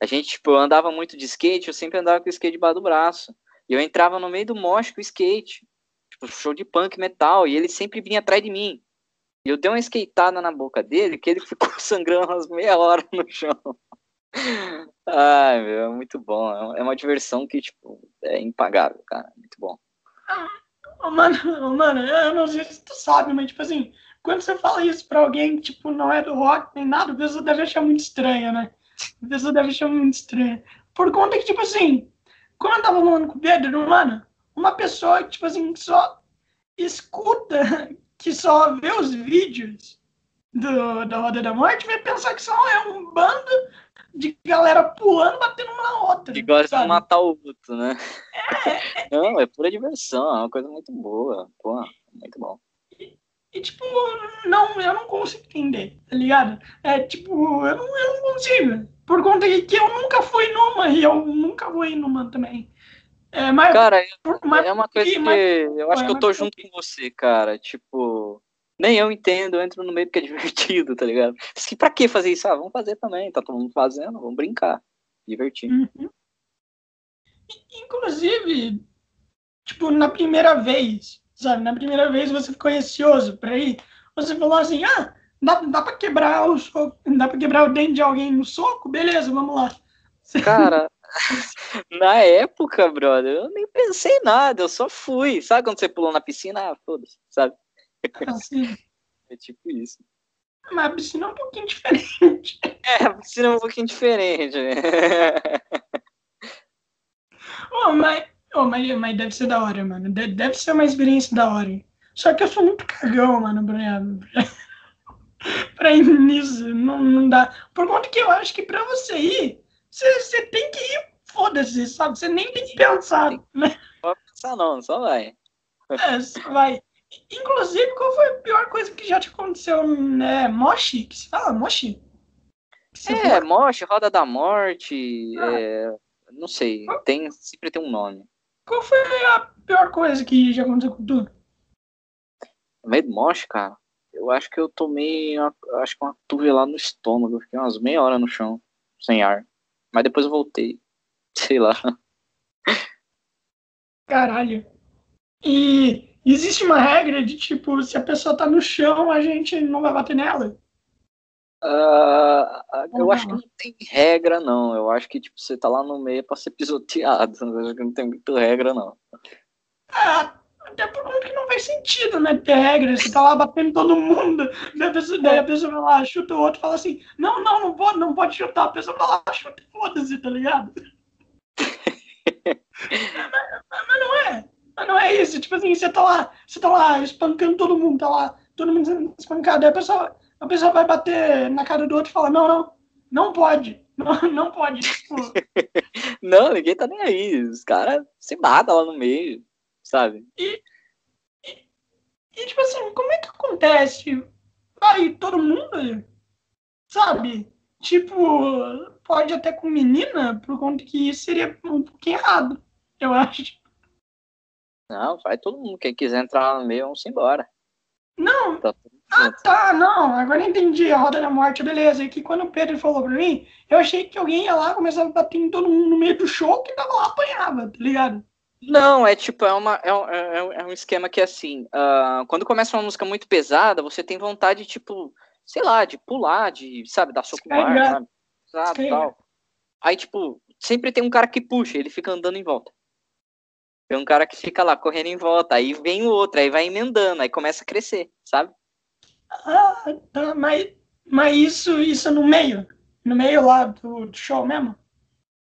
a gente, tipo, andava muito de skate, eu sempre andava com o skate debaixo do braço. E eu entrava no meio do mosh com skate. Tipo, show de punk metal, e ele sempre vinha atrás de mim. E eu dei uma skateada na boca dele, que ele ficou sangrando umas meia hora no chão. Ai, meu, é muito bom. É uma diversão que, tipo, é impagável, cara. Muito bom. Oh, mano, mano, eu não sei se tu sabe, mas, tipo assim, quando você fala isso pra alguém que, tipo, não é do rock nem nada, a pessoa deve achar muito estranha, né? A pessoa deve achar muito estranha. Por conta que, tipo assim, quando eu tava falando com o Pedro, mano, uma pessoa que, tipo assim, só escuta, que só vê os vídeos do, da Roda da Morte, vai pensar que só é um bando de galera pulando, batendo uma na outra. Que gosta de matar o outro, né? É. Não, é pura diversão, é uma coisa muito boa. Pô, muito bom. E, e, tipo, não, eu não consigo entender, tá ligado? É tipo, eu não, eu não consigo. Por conta de que eu nunca fui numa e eu nunca vou ir numa também. É, mas, cara, mas, é uma coisa que, mas, eu acho que eu tô junto com você, cara. Tipo, nem eu entendo, eu entro no meio porque é divertido, tá ligado? Assim, pra que fazer isso? Ah, vamos fazer também, tá todo mundo fazendo, vamos brincar. Divertir. Uhum. Inclusive, tipo, na primeira vez, sabe? Na primeira vez você ficou ansioso pra ir. Você falou assim, ah, dá, dá pra quebrar o soco, dá pra quebrar o dente de alguém no soco? Beleza, vamos lá. Cara, na época, brother, eu nem pensei nada, eu só fui. Sabe quando você pulou na piscina? Ah, foda-se, sabe? Assim. É tipo isso. Mas a piscina é um pouquinho diferente. É, a piscina é um pouquinho diferente. Né? oh, mas, oh, mas, mas deve ser da hora, mano. Deve, deve ser uma experiência da hora. Só que eu sou muito cagão, mano, pra, pra ir nisso. Não, não dá. Por conta que eu acho que pra você ir, você, você tem que ir, foda-se, sabe? Você nem tem que pensar. Né? Não pode pensar, não, só vai. É, só vai. Inclusive, qual foi a pior coisa que já te aconteceu? É, Moshi? Que se fala? Moshi? É, Moshi, Roda da Morte. Ah. É, não sei, tem, sempre tem um nome. Qual foi a pior coisa que já aconteceu com tu? No meio do Moshi, cara, eu acho que eu tomei uma, acho que uma lá no estômago. Eu fiquei umas meia hora no chão, sem ar. Mas depois eu voltei. Sei lá. Caralho. E Existe uma regra de tipo, se a pessoa tá no chão, a gente não vai bater nela? Uh, eu acho que não tem regra, não. Eu acho que tipo, você tá lá no meio pra ser pisoteado. Eu acho que não tem muito regra, não. Ah, até por conta que não faz sentido, né? Ter regra. Você tá lá batendo todo mundo. Daí a pessoa, daí a pessoa vai lá, chuta o outro fala assim: Não, não, não pode, não pode chutar. A pessoa vai lá, chuta e foda-se, tá ligado? mas, mas não é. Mas não é isso, tipo assim, você tá lá, você tá lá espancando todo mundo, tá lá, todo mundo sendo espancado, aí a pessoa, a pessoa vai bater na cara do outro e fala, não, não, não pode, não, não pode, tipo... não, ninguém tá nem aí, os caras se matam lá no meio, sabe? E, e, e, tipo assim, como é que acontece? Vai todo mundo, sabe? Tipo, pode até com menina, por conta que isso seria um pouquinho errado, eu acho. Não, vai todo mundo. Quem quiser entrar no meio, vamos embora. Não. Tá ah, tá, não. Agora entendi a roda da morte, beleza. E que quando o Pedro falou pra mim, eu achei que alguém ia lá, começava a bater em todo mundo no meio do show, que tava lá, apanhava, tá ligado? Não, é tipo, é, uma, é, é, é um esquema que é assim, uh, quando começa uma música muito pesada, você tem vontade, tipo, sei lá, de pular, de, sabe, dar soco no ar, sabe? tal. Aí, tipo, sempre tem um cara que puxa, ele fica andando em volta. Tem um cara que fica lá correndo em volta, aí vem o outro, aí vai emendando, aí começa a crescer, sabe? Ah, tá, mas, mas isso, isso no meio? No meio lá do, do show mesmo?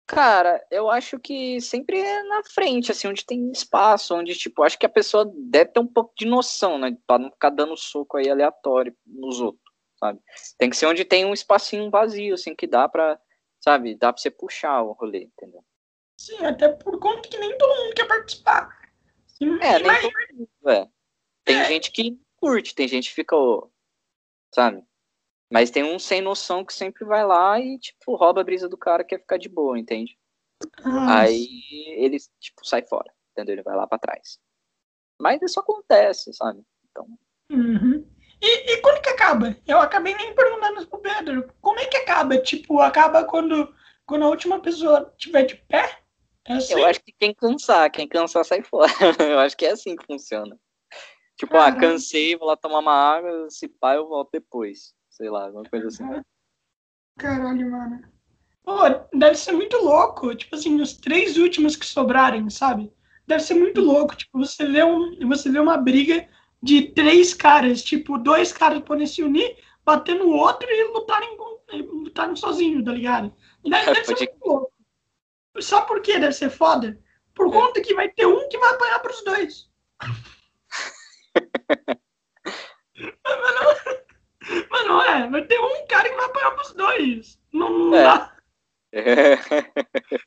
Cara, eu acho que sempre é na frente, assim, onde tem espaço, onde, tipo, acho que a pessoa deve ter um pouco de noção, né? Pra não ficar dando soco aí aleatório nos outros, sabe? Tem que ser onde tem um espacinho vazio, assim, que dá pra, sabe, dá pra você puxar o rolê, entendeu? Sim, até por conta que nem todo mundo quer participar. Sim, é, nem todo mundo, é. Tem é. gente que curte, tem gente que fica, sabe? Mas tem um sem noção que sempre vai lá e, tipo, rouba a brisa do cara que quer ficar de boa, entende? Nossa. Aí ele, tipo, sai fora, entendeu? Ele vai lá pra trás. Mas isso acontece, sabe? Então. Uhum. E, e, quando que acaba? Eu acabei nem perguntando pro Pedro. Como é que acaba? Tipo, acaba quando, quando a última pessoa estiver de pé? É assim. Eu acho que quem cansar, quem cansar sai fora. eu acho que é assim que funciona. Tipo, ah, cansei, vou lá tomar uma água, se pá, eu volto depois. Sei lá, alguma coisa assim. Caralho, mano. Pô, deve ser muito louco. Tipo assim, os três últimos que sobrarem, sabe? Deve ser muito louco. Tipo, você vê, um, você vê uma briga de três caras. Tipo, dois caras podem se unir, bater no outro e lutarem, lutarem sozinhos, tá ligado? Deve, deve ser muito louco. Sabe por que deve ser foda? Por é. conta que vai ter um que vai apanhar pros dois. mas, não, é, vai ter um cara que vai apanhar pros dois. Não, não é. dá.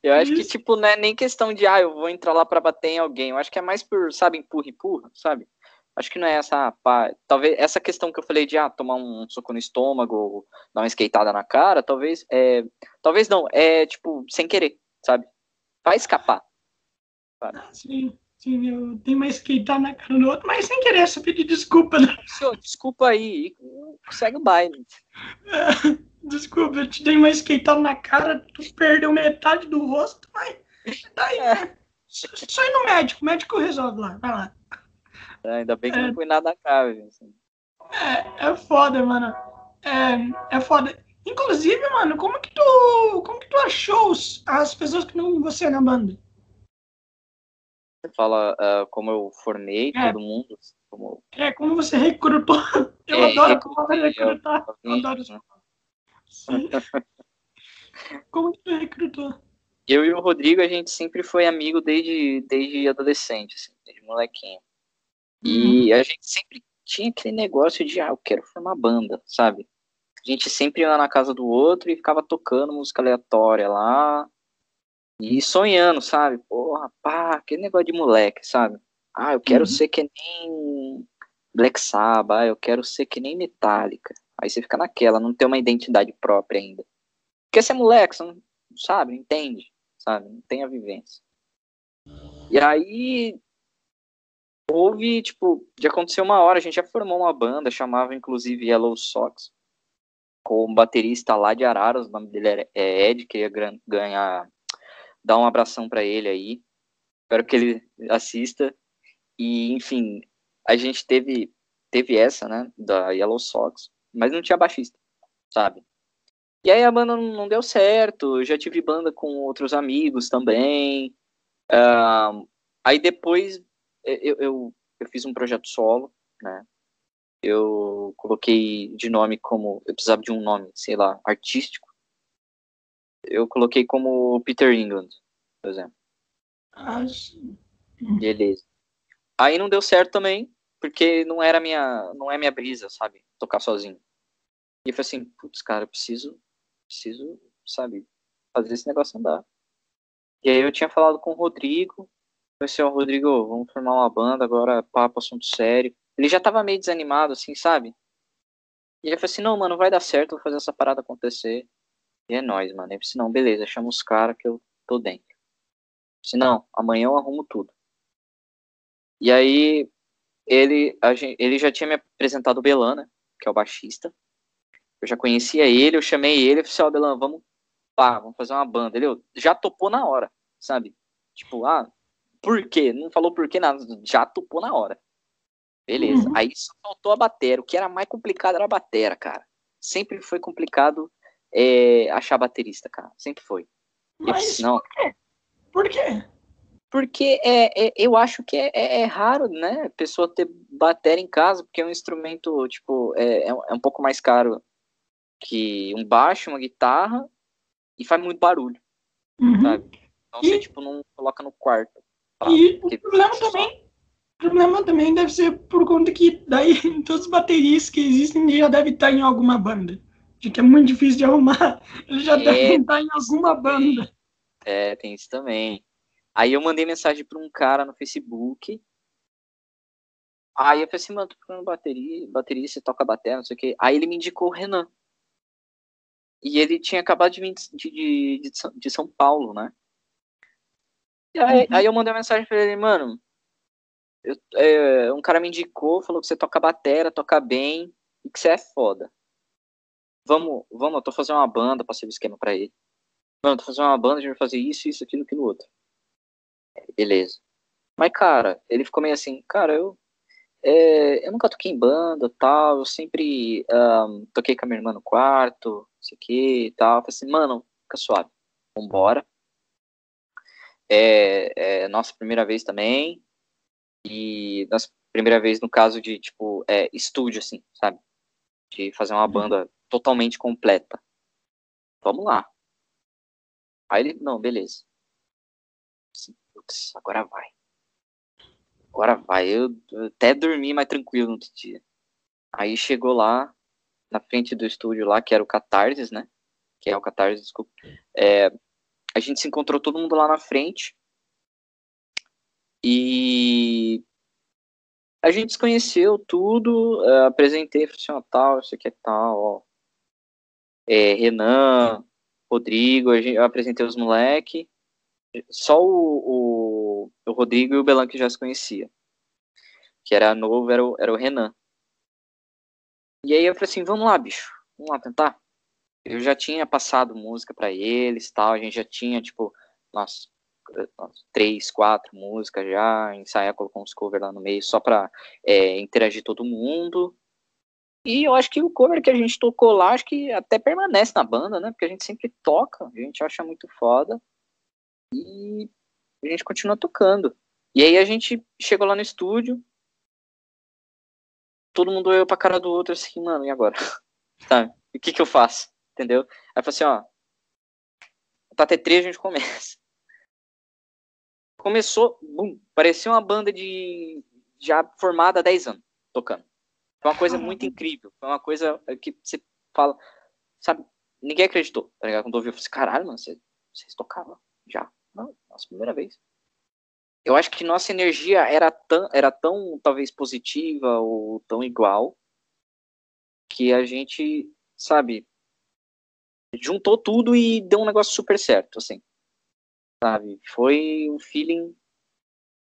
Eu acho Isso. que, tipo, não é nem questão de, ah, eu vou entrar lá para bater em alguém. Eu acho que é mais por, sabe, empurra, empurra, sabe? Acho que não é essa, pá, talvez, essa questão que eu falei de, ah, tomar um soco no estômago, dar uma esqueitada na cara, talvez, é, talvez não, é, tipo, sem querer, sabe? Vai escapar. Sabe? Sim, sim, eu tenho uma esqueitada na cara do outro, mas sem querer, só pedir desculpa, né? Senhor, desculpa aí, segue o baile. É. Desculpa, eu te dei uma esqueitada na cara, tu perdeu metade do rosto, mas daí, é. né? Só ir no médico, o médico resolve lá, vai lá. É, ainda bem que é, não foi nada grave. Assim. É, é foda, mano. É, é foda. Inclusive, mano, como que tu, como que tu achou as pessoas que não você na banda? Você fala uh, como eu formei é. todo mundo? Como... É, como você recrutou. Eu é, adoro como você recrutar. Eu, eu adoro isso. Né? Como que tu recrutou? Eu e o Rodrigo, a gente sempre foi amigo desde, desde adolescente, assim, desde molequinho. E uhum. a gente sempre tinha aquele negócio de, ah, eu quero formar banda, sabe? A gente sempre ia na casa do outro e ficava tocando música aleatória lá. E sonhando, sabe? Porra, pá, aquele negócio de moleque, sabe? Ah, eu quero uhum. ser que nem Black Sabbath, ah, eu quero ser que nem Metallica. Aí você fica naquela, não tem uma identidade própria ainda. Porque você é moleque, você não sabe, não entende, sabe? Não tem a vivência. E aí houve, tipo, já aconteceu uma hora, a gente já formou uma banda, chamava inclusive Yellow Sox, com um baterista lá de Araras, o nome dele é Ed, queria ganhar, dar um abração para ele aí. Espero que ele assista. E, enfim, a gente teve, teve essa, né, da Yellow Sox mas não tinha baixista, sabe? E aí a banda não deu certo, já tive banda com outros amigos também. Uh, aí depois eu, eu, eu, fiz um projeto solo, né? Eu coloquei de nome como. Eu precisava de um nome, sei lá, artístico. Eu coloquei como Peter England, por exemplo. Ah, sim. Beleza. Aí não deu certo também, porque não era minha, não é minha brisa, sabe? Tocar sozinho. E eu falei assim, putz, cara, eu preciso, preciso, sabe, fazer esse negócio andar. E aí eu tinha falado com o Rodrigo, falei assim, ó, Rodrigo, vamos formar uma banda, agora papo, assunto sério. Ele já tava meio desanimado, assim, sabe? E ele falou assim, não, mano, vai dar certo, vou fazer essa parada acontecer. E é nóis, mano. Disse, não, beleza, chama os caras que eu tô dentro. Se não, amanhã eu arrumo tudo. E aí ele, gente, ele já tinha me apresentado o Belan, né? Que é o baixista. Eu já conhecia ele, eu chamei ele, e falei assim, ó, Belan, vamos, pá, vamos fazer uma banda. Ele já topou na hora, sabe? Tipo, ah, por quê? Não falou por quê nada, já topou na hora. Beleza. Uhum. Aí só faltou a batera. O que era mais complicado era a batera, cara. Sempre foi complicado é, achar baterista, cara. Sempre foi. Mas não. por quê? Por quê? Porque é, é, eu acho que é, é, é, raro, né, a pessoa ter bateria em casa, porque é um instrumento, tipo, é, é, é um pouco mais caro que um baixo, uma guitarra e faz muito barulho, uhum. sabe? Então e, você, tipo, não coloca no quarto. Tá? E o problema também, o problema também deve ser por conta que daí todos os bateristas que existem já devem estar em alguma banda. De que é muito difícil de arrumar. Eles já é, devem estar em alguma banda. É, tem isso também. Aí eu mandei mensagem para um cara no Facebook. Aí eu falei assim, mano, tô procurando bateria, bateria, você toca bateria, não sei o quê. Aí ele me indicou o Renan. E ele tinha acabado de vir de, de, de, de São Paulo, né? E aí, uhum. aí eu mandei uma mensagem pra ele, mano. Eu, é, um cara me indicou, falou que você toca batera, toca bem e que você é foda. Vamos, vamos, eu tô fazendo uma banda, passei o esquema pra ele. Mano, tô fazendo uma banda, a gente vai fazer isso, isso, aquilo, aquilo outro. Beleza. Mas, cara, ele ficou meio assim, cara, eu é, eu nunca toquei em banda tal, eu sempre um, toquei com a minha irmã no quarto, sei o que e tal. Eu falei assim, mano, fica suave, vambora. É, é nossa primeira vez também. E nossa primeira vez no caso de, tipo, é, estúdio, assim, sabe? De fazer uma uhum. banda totalmente completa. Vamos lá. Aí ele, não, beleza. Assim, putz, agora vai. Agora vai. Eu, até dormi mais tranquilo no outro dia. Aí chegou lá, na frente do estúdio lá, que era o Catarsis, né? Que é o Catarsis, desculpa. É, a gente se encontrou todo mundo lá na frente. E a gente se conheceu tudo, uh, apresentei, falei assim, ó, tal, isso aqui é tal, ó. É, Renan, Rodrigo, gente, eu apresentei os moleques. Só o, o, o, Rodrigo e o Belan que já se conhecia. Que era novo, era o, era o Renan. E aí eu falei assim, vamos lá, bicho, vamos lá tentar. Eu já tinha passado música para eles, tal, a gente já tinha, tipo, nossa, três, quatro músicas já, ensaiar, colocar uns covers lá no meio, só pra é, interagir todo mundo. E eu acho que o cover que a gente tocou lá, acho que até permanece na banda, né? Porque a gente sempre toca, a gente acha muito foda. E a gente continua tocando. E aí a gente chegou lá no estúdio, todo mundo olhou pra cara do outro assim, mano, e agora? Sabe? O que que eu faço? Entendeu? Aí eu falei assim, ó, tá T3 a gente começa. Começou, bum, parecia uma banda de já formada há 10 anos, tocando. Foi uma coisa muito incrível, foi uma coisa que você fala, sabe, ninguém acreditou, tá ligado? Quando ouviu, eu falei assim, caralho, mano, vocês, vocês tocavam já? Não, nossa primeira vez eu acho que nossa energia era tão, era tão talvez positiva ou tão igual que a gente, sabe, juntou tudo e deu um negócio super certo, assim. Sabe? Foi um feeling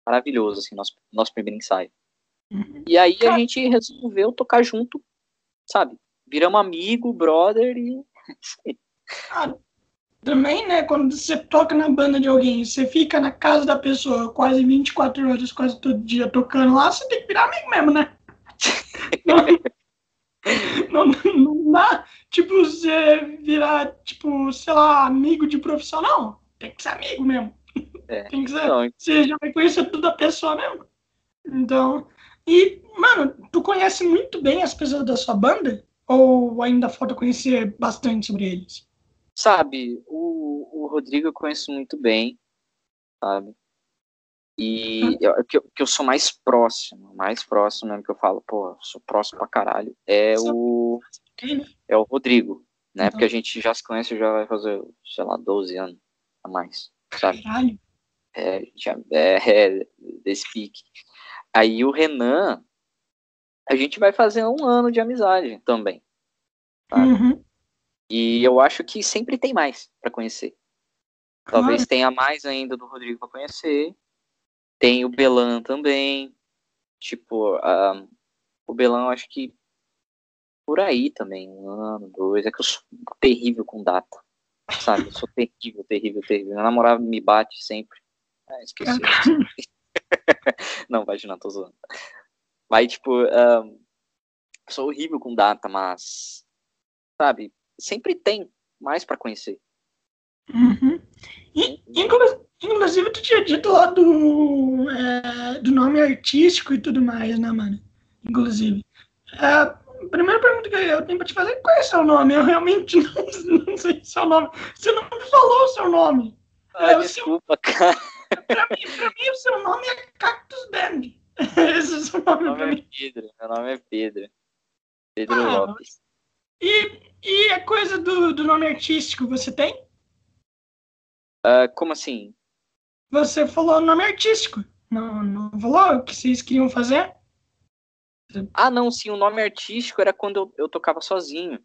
maravilhoso, assim, nosso, nosso primeiro ensaio. Uhum. E aí a gente resolveu tocar junto, sabe? Viramos amigo, brother e. Cara, também, né, quando você toca na banda de alguém, você fica na casa da pessoa quase 24 horas, quase todo dia tocando lá, você tem que virar amigo mesmo, né? não, não, não dá, tipo, você virar, tipo, sei lá, amigo de profissional. Tem que ser amigo mesmo. É, tem que ser. Não. Você já vai conhecer tudo da pessoa mesmo. Então, e, mano, tu conhece muito bem as pessoas da sua banda? Ou ainda falta conhecer bastante sobre eles? Sabe, o, o Rodrigo eu conheço muito bem, sabe? E uhum. eu, que, eu, que eu sou mais próximo, mais próximo mesmo que eu falo, pô, sou próximo pra caralho, é o. É o Rodrigo, né? Porque a gente já se conhece, já vai fazer, sei lá, 12 anos a mais, sabe? Caralho. É, já, é, é desse pique. Aí o Renan, a gente vai fazer um ano de amizade também. Uhum. E eu acho que sempre tem mais para conhecer. Talvez claro. tenha mais ainda do Rodrigo para conhecer. Tem o Belan também. Tipo, o Belan eu acho que por aí também, um ano, dois. É que eu sou terrível com data. Sabe? Eu sou terrível, terrível, terrível. Minha namorada me bate sempre. Ah, esqueci. não, vai não, tô zoando. Mas, tipo, um, sou horrível com data, mas, sabe, sempre tem mais para conhecer. Uhum. E, inclusive, tu tinha dito lá do, é, do nome artístico e tudo mais, né, mano? Inclusive. É, a primeira pergunta que eu tenho pra te fazer qual é o seu nome? Eu realmente não, não sei o seu nome. Você não me falou o seu nome. Ah, é, desculpa, seu... cara. Pra mim, pra mim, o seu nome é Cactus Band. Esse é o seu nome, meu nome é Pedro. Meu nome é Pedro. Pedro ah, Lopes. E, e a coisa do, do nome artístico, você tem? Uh, como assim? Você falou nome artístico. Não, não falou o que vocês queriam fazer? Ah, não, sim, o nome artístico era quando eu, eu tocava sozinho.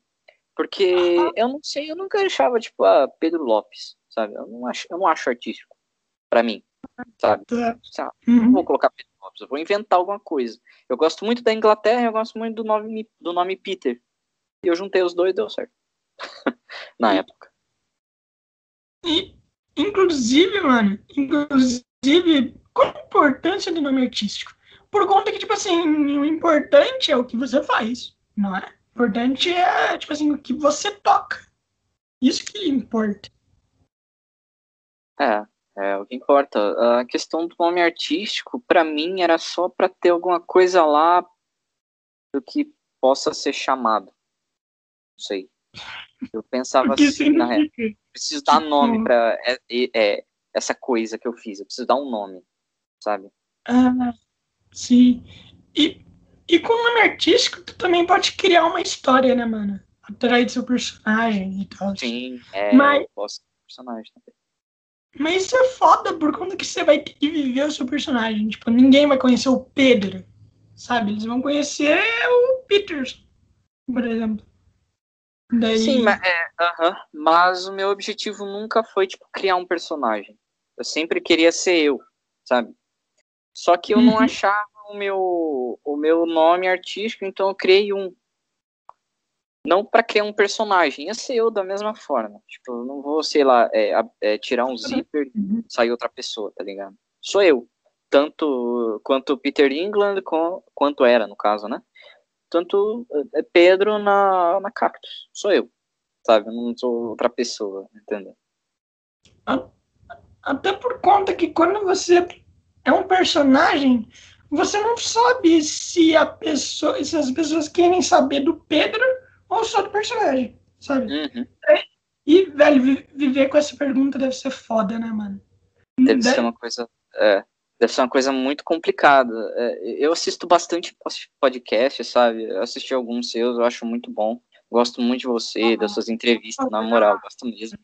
Porque ah, eu não sei, eu nunca achava, tipo, a ah, Pedro Lopes, sabe? Eu não acho, eu não acho artístico, para mim, sabe? Tá. Uhum. Não vou colocar Pedro Lopes, eu vou inventar alguma coisa. Eu gosto muito da Inglaterra, eu gosto muito do nome, do nome Peter. E eu juntei os dois e deu certo. Na época. E, inclusive, mano, inclusive, qual a importância do nome artístico? Por conta que, tipo assim, o importante é o que você faz, não é? O importante é, tipo assim, o que você toca. Isso que importa. É, é o que importa. A questão do nome artístico, para mim, era só para ter alguma coisa lá do que possa ser chamado. Não sei. Eu pensava assim, na real. Preciso dar nome tipo para é, é, essa coisa que eu fiz. Eu preciso dar um nome, sabe? Ah, sim. E, e com o nome artístico, tu também pode criar uma história, né, mano? Atrás do seu personagem e tal. Sim, é, Mas... eu posso personagem também. Mas isso é foda por conta que você vai ter que viver o seu personagem. Tipo, ninguém vai conhecer o Pedro, sabe? Eles vão conhecer o Peterson, por exemplo. Daí... Sim, mas, é, uh -huh, mas o meu objetivo nunca foi, tipo, criar um personagem. Eu sempre queria ser eu, sabe? Só que eu uhum. não achava o meu, o meu nome artístico, então eu criei um. Não para criar um personagem, ia ser eu da mesma forma. Tipo, eu não vou, sei lá, é, é, tirar um zíper e uhum. sair outra pessoa, tá ligado? Sou eu. Tanto quanto Peter England, com, quanto era, no caso, né? Tanto é Pedro na, na Cactus. Sou eu, sabe? Eu não sou outra pessoa, entendeu? Até por conta que quando você é um personagem, você não sabe se a pessoa, se as pessoas querem saber do Pedro ou só do personagem, sabe? Uhum. É, e, velho, viver com essa pergunta deve ser foda, né, mano? Deve, deve... ser uma coisa. É, deve ser uma coisa muito complicada. É, eu assisto bastante podcast, sabe? Eu assisti alguns seus, eu acho muito bom. Gosto muito de você, uhum. das suas entrevistas, na moral, gosto mesmo.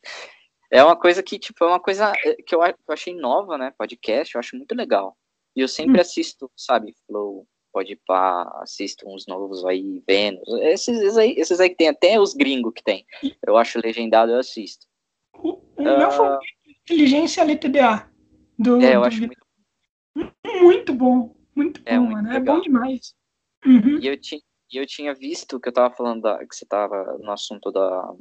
É uma coisa que, tipo, é uma coisa é, que eu, eu achei nova, né? Podcast, eu acho muito legal. E eu sempre hum. assisto, sabe, Flow, pode pá, assisto uns novos aí, Vênus. Esses, aí, esses aí que tem, até os gringos que tem. Eu acho legendado, eu assisto. O, o uh, meu favorito é Inteligência LTDA. Do, é, eu do acho muito muito bom. Muito é, bom, muito mano. Legal. É bom demais. Uhum. E eu, tinha, eu tinha visto que eu tava falando da, que você tava no assunto da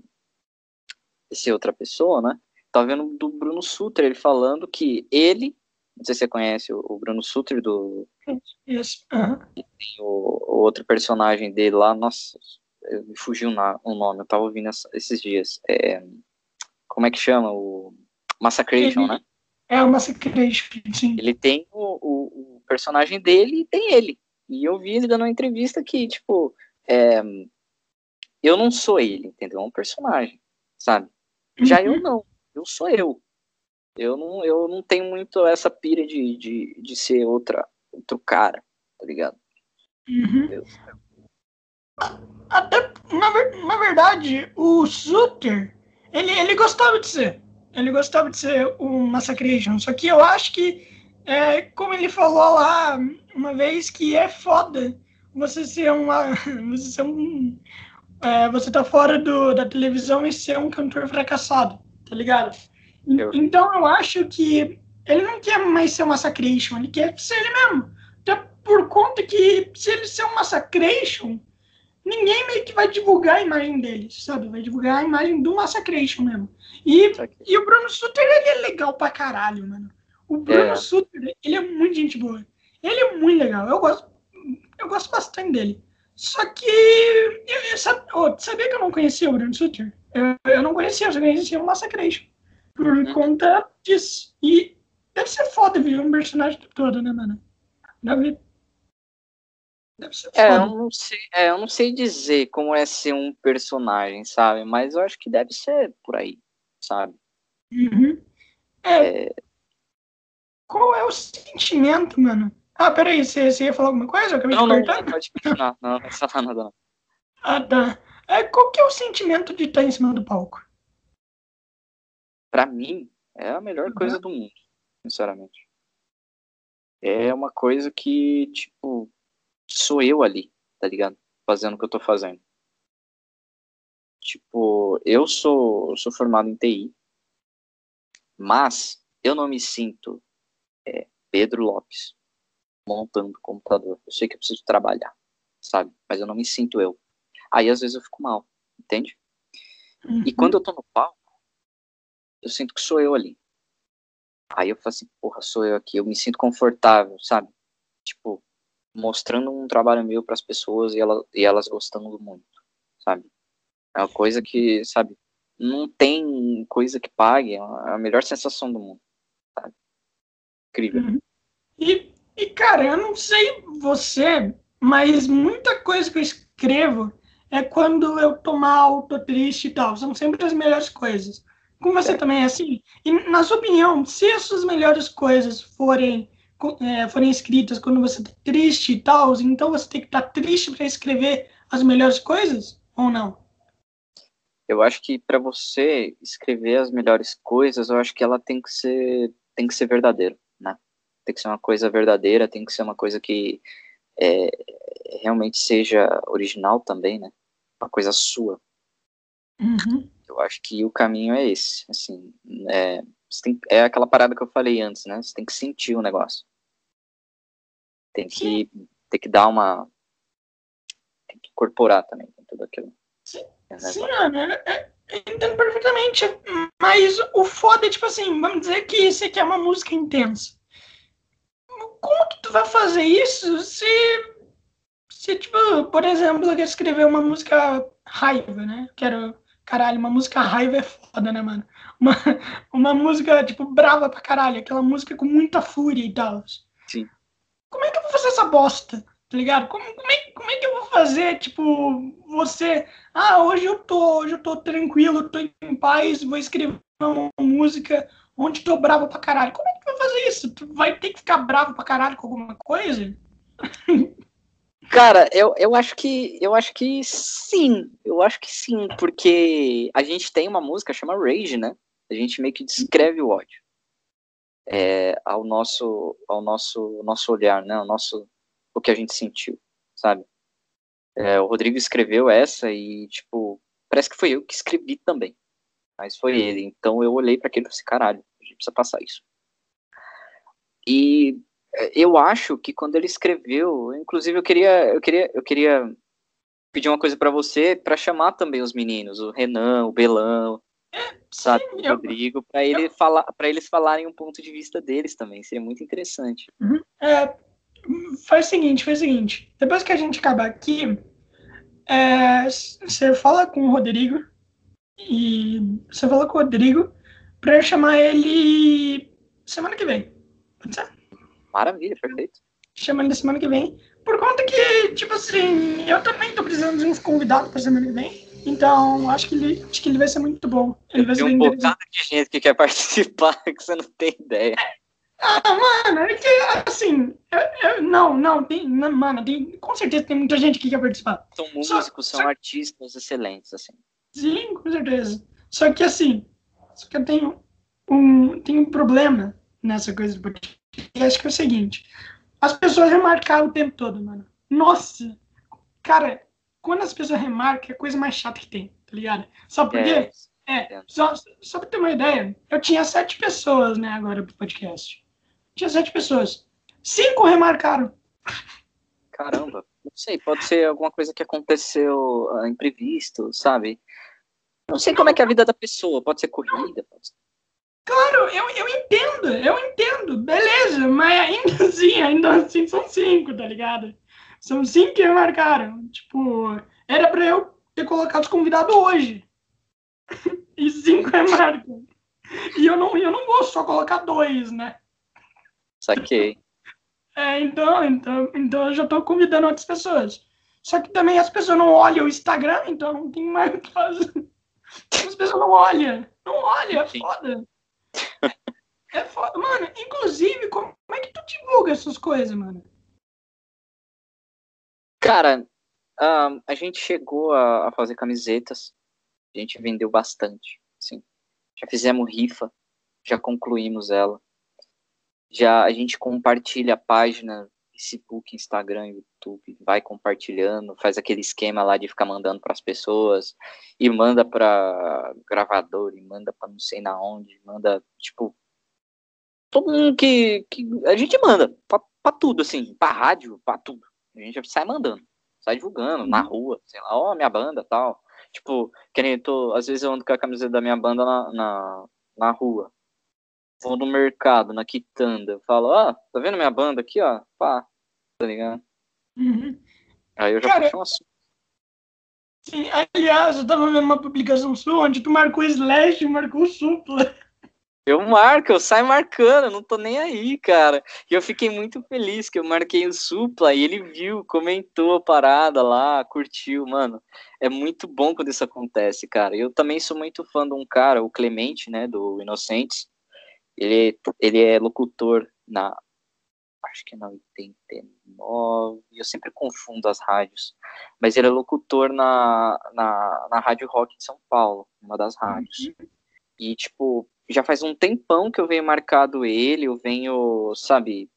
esse outra pessoa, né? Tava vendo do Bruno Sutter, ele falando que ele não sei se você conhece o, Bruno Sutter do. Isso. Uhum. Tem o, o, outro personagem dele lá, nossa, me fugiu na, o nome, eu tava ouvindo essa, esses dias. É, como é que chama? O Massacration, ele, né? É o Massacration, sim. Ele tem o, o, o, personagem dele e tem ele. E eu vi ele dando uma entrevista que, tipo, é, eu não sou ele, entendeu? É um personagem, sabe? Já uhum. eu não, eu sou eu. Eu não, eu não tenho muito essa pira de, de, de ser outra, outro cara, tá ligado? Uhum. Até, na, na verdade, o Suter, ele, ele gostava de ser. Ele gostava de ser o Massacration. Só que eu acho que, é, como ele falou lá uma vez, que é foda você ser uma. Você ser um. É, você tá fora do, da televisão e ser um cantor fracassado, tá ligado? Eu... Então eu acho que ele não quer mais ser um Massacration, ele quer ser ele mesmo. Até por conta que se ele ser um Massacration, ninguém meio que vai divulgar a imagem dele, sabe? Vai divulgar a imagem do Massacration mesmo. E, e o Bruno Sutter, ele é legal pra caralho, mano. O Bruno é. Sutter, ele é muito gente boa. Ele é muito legal. Eu gosto, eu gosto bastante dele. Só que. Eu, sabe, oh, sabia que eu não conhecia o Bruno Sutter? Eu, eu não conhecia, eu só conhecia o Massacration por uhum. conta disso. E deve ser foda viver um personagem todo, né, mano? Deve, deve ser é, foda. Eu não sei, é, eu não sei dizer como é ser um personagem, sabe? Mas eu acho que deve ser por aí, sabe? Uhum. É, é... Qual é o sentimento, mano? Ah, peraí, você, você ia falar alguma coisa? Eu acabei não, de não, não, pode continuar. Não, não precisa falar nada, não. Ah, tá. É, qual que é o sentimento de estar em cima do palco? para mim, é a melhor uhum. coisa do mundo, sinceramente. É uma coisa que, tipo, sou eu ali, tá ligado? Fazendo o que eu tô fazendo. Tipo, eu sou, sou formado em TI, mas eu não me sinto é, Pedro Lopes montando computador. Eu sei que eu preciso trabalhar, sabe? Mas eu não me sinto eu. Aí às vezes eu fico mal, entende? Uhum. E quando eu tô no palco, eu sinto que sou eu ali. Aí eu falo assim, porra, sou eu aqui, eu me sinto confortável, sabe? Tipo, mostrando um trabalho meu para as pessoas e, ela, e elas gostando muito, sabe? É uma coisa que, sabe, não tem coisa que pague, é a melhor sensação do mundo. Sabe? Incrível. Uhum. E, e, cara, eu não sei você, mas muita coisa que eu escrevo é quando eu tô mal, tô triste e tal. São sempre as melhores coisas. Com você é. também é assim? E, na sua opinião, se essas melhores coisas forem, é, forem escritas quando você tá triste e tal, então você tem que estar tá triste para escrever as melhores coisas? Ou não? Eu acho que para você escrever as melhores coisas, eu acho que ela tem que ser tem que ser verdadeira? Tem que ser uma coisa verdadeira, tem que ser uma coisa que é, realmente seja original também, né? Uma coisa sua. Uhum. Eu acho que o caminho é esse, assim, é, tem, é aquela parada que eu falei antes, né? Você tem que sentir o negócio. Tem que, tem que dar uma, tem que incorporar também tudo aquilo. Sim, sim mano, é, é, entendo perfeitamente. Mas o foda é, tipo assim, vamos dizer que você quer uma música intensa. Como que tu vai fazer isso se, se tipo, por exemplo, eu quero escrever uma música raiva, né? Quero, caralho, uma música raiva é foda, né, mano? Uma, uma música, tipo, brava pra caralho, aquela música com muita fúria e tal. Sim. Como é que eu vou fazer essa bosta? Tá ligado? Como, como, é, como é que eu vou fazer, tipo, você. Ah, hoje eu tô, hoje eu tô tranquilo, tô em paz, vou escrever uma música onde tô bravo pra caralho. Como é que tu vai fazer isso? Tu vai ter que ficar bravo pra caralho com alguma coisa? Cara, eu, eu acho que eu acho que sim, eu acho que sim, porque a gente tem uma música chama Rage, né? A gente meio que descreve o ódio é, ao nosso ao nosso nosso olhar, né? O nosso o que a gente sentiu, sabe? É, o Rodrigo escreveu essa e, tipo, parece que foi eu que escrevi também. Mas foi ele. Então eu olhei para aquele e falei assim, caralho, a gente precisa passar isso. E é, eu acho que quando ele escreveu, inclusive eu queria, eu queria, eu queria pedir uma coisa para você, para chamar também os meninos, o Renan, o Belão, sabe, Sim, o Rodrigo, para ele eu... falar, para eles falarem um ponto de vista deles também. Seria muito interessante. Uhum. É, faz o seguinte, faz o seguinte. Depois que a gente acabar aqui, é, você fala com o Rodrigo e você fala com o Rodrigo para eu chamar ele semana que vem. Pode ser? Maravilha, perfeito. Chama ele semana que vem. Por conta que, tipo assim, eu também tô precisando de uns convidados pra semana que vem. Então, acho que ele, acho que ele vai ser muito bom. Ele vai ser um bocado de gente que quer participar que você não tem ideia. Ah, mano, é que, assim, eu, eu, não, não, tem, não, mano, tem, com certeza tem muita gente que quer participar. São músicos, só, são só... artistas excelentes, assim. Sim, com certeza. Só que, assim, só que eu tenho um, tenho um problema nessa coisa do podcast, que é o seguinte, as pessoas remarcaram o tempo todo, mano. Nossa, cara, quando as pessoas remarcam, é a coisa mais chata que tem, tá ligado? Só porque... É. É, só, só pra ter uma ideia, eu tinha sete pessoas, né, agora pro podcast. Tinha sete pessoas. Cinco remarcaram. Caramba, não sei, pode ser alguma coisa que aconteceu uh, imprevisto, sabe? Não sei como é que é a vida da pessoa, pode ser corrida, pode ser... Claro, eu, eu entendo, eu entendo, beleza, mas ainda assim, ainda assim são cinco, tá ligado? São cinco que remarcaram. Tipo, era pra eu ter colocado os convidados hoje. e cinco remarcam. E eu não, eu não vou só colocar dois, né? Saquei. É, então, então, então eu já tô convidando outras pessoas. Só que também as pessoas não olham o Instagram, então não tem mais o que fazer. As pessoas não olham. Não olham, é foda. É foda. Mano, inclusive, como é que tu divulga essas coisas, mano? Cara, uh, a gente chegou a, a, fazer camisetas. A gente vendeu bastante. Assim. Já fizemos rifa. Já concluímos ela. Já a gente compartilha a página Facebook, Instagram, YouTube, vai compartilhando, faz aquele esquema lá de ficar mandando para as pessoas e manda para gravador, e manda para não sei na onde, manda tipo todo mundo que, que a gente manda para tudo assim, para rádio, para tudo. A gente sai mandando, sai divulgando na uhum. rua, sei lá, ó, oh, minha banda, tal. Tipo, que nem tô, às vezes eu ando com a camiseta da minha banda na, na, na rua vou no mercado, na quitanda, falo, ó, tá vendo minha banda aqui, ó? Pá, tá ligado? Uhum. Aí eu já Cara, puxo um assunto. Sim, aliás, eu tava vendo uma publicação sua onde tu marcou slash e marcou supla. Eu marco, eu saio marcando, eu não tô nem aí, cara. E eu fiquei muito feliz que eu marquei o Supla e ele viu, comentou a parada lá, curtiu, mano. É muito bom quando isso acontece, cara. Eu também sou muito fã de um cara, o Clemente, né, do Inocentes. Ele, ele é locutor na. Acho que é na 89. Eu sempre confundo as rádios. Mas ele é locutor na, na, na Rádio Rock de São Paulo, uma das rádios. Uhum. E, tipo, já faz um tempão que eu venho marcado ele, eu venho, sabe,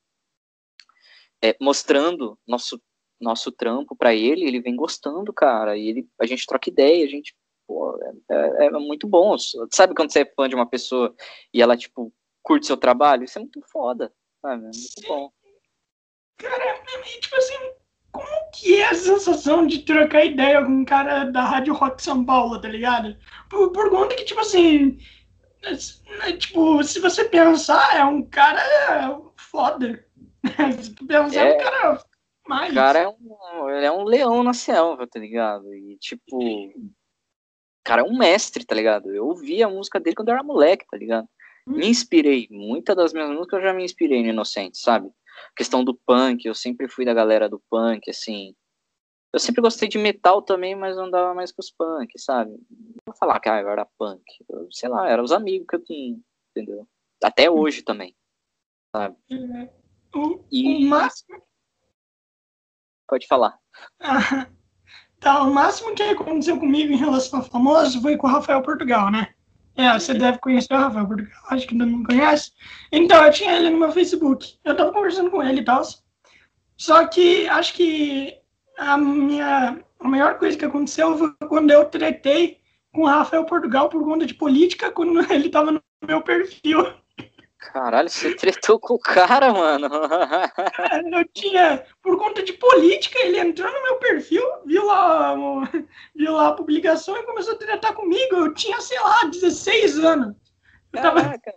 é, mostrando nosso nosso trampo para ele, ele vem gostando, cara, e ele, a gente troca ideia, a gente, pô, é, é, é, muito bom, sabe quando você é fã de uma pessoa e ela, tipo, curte seu trabalho? Isso é muito foda, sabe, é muito bom. Cara, tipo assim, como que é a sensação de trocar ideia com um cara da Rádio Rock São Paulo, tá ligado? Por, por conta que, tipo assim, Tipo, se você pensar, é um cara foda. se tu pensar, é, um cara mais. O cara é um, ele é um leão na selva, tá ligado? E, tipo, o cara é um mestre, tá ligado? Eu ouvi a música dele quando eu era moleque, tá ligado? Hum. Me inspirei. Muitas das minhas músicas eu já me inspirei no Inocente, sabe? A questão do punk, eu sempre fui da galera do punk, assim. Eu sempre gostei de metal também, mas andava mais com os punk, sabe? Não vou falar que ah, eu era punk. Eu, sei lá, eram os amigos que eu tinha, entendeu? Até hum. hoje também, sabe? Uhum. O, e... o máximo. Pode falar. Ah, tá, o máximo que aconteceu comigo em relação ao famoso foi com o Rafael Portugal, né? É, você deve conhecer o Rafael Portugal, acho que ainda não conhece. Então, eu tinha ele no meu Facebook. Eu tava conversando com ele e tal. Só que acho que a minha a maior coisa que aconteceu foi quando eu tretei com o Rafael Portugal por conta de política, quando ele tava no meu perfil. Caralho, você tretou com o cara, mano. eu tinha, por conta de política, ele entrou no meu perfil, viu lá, viu lá a publicação e começou a tretar comigo. Eu tinha, sei lá, 16 anos. Eu Caraca,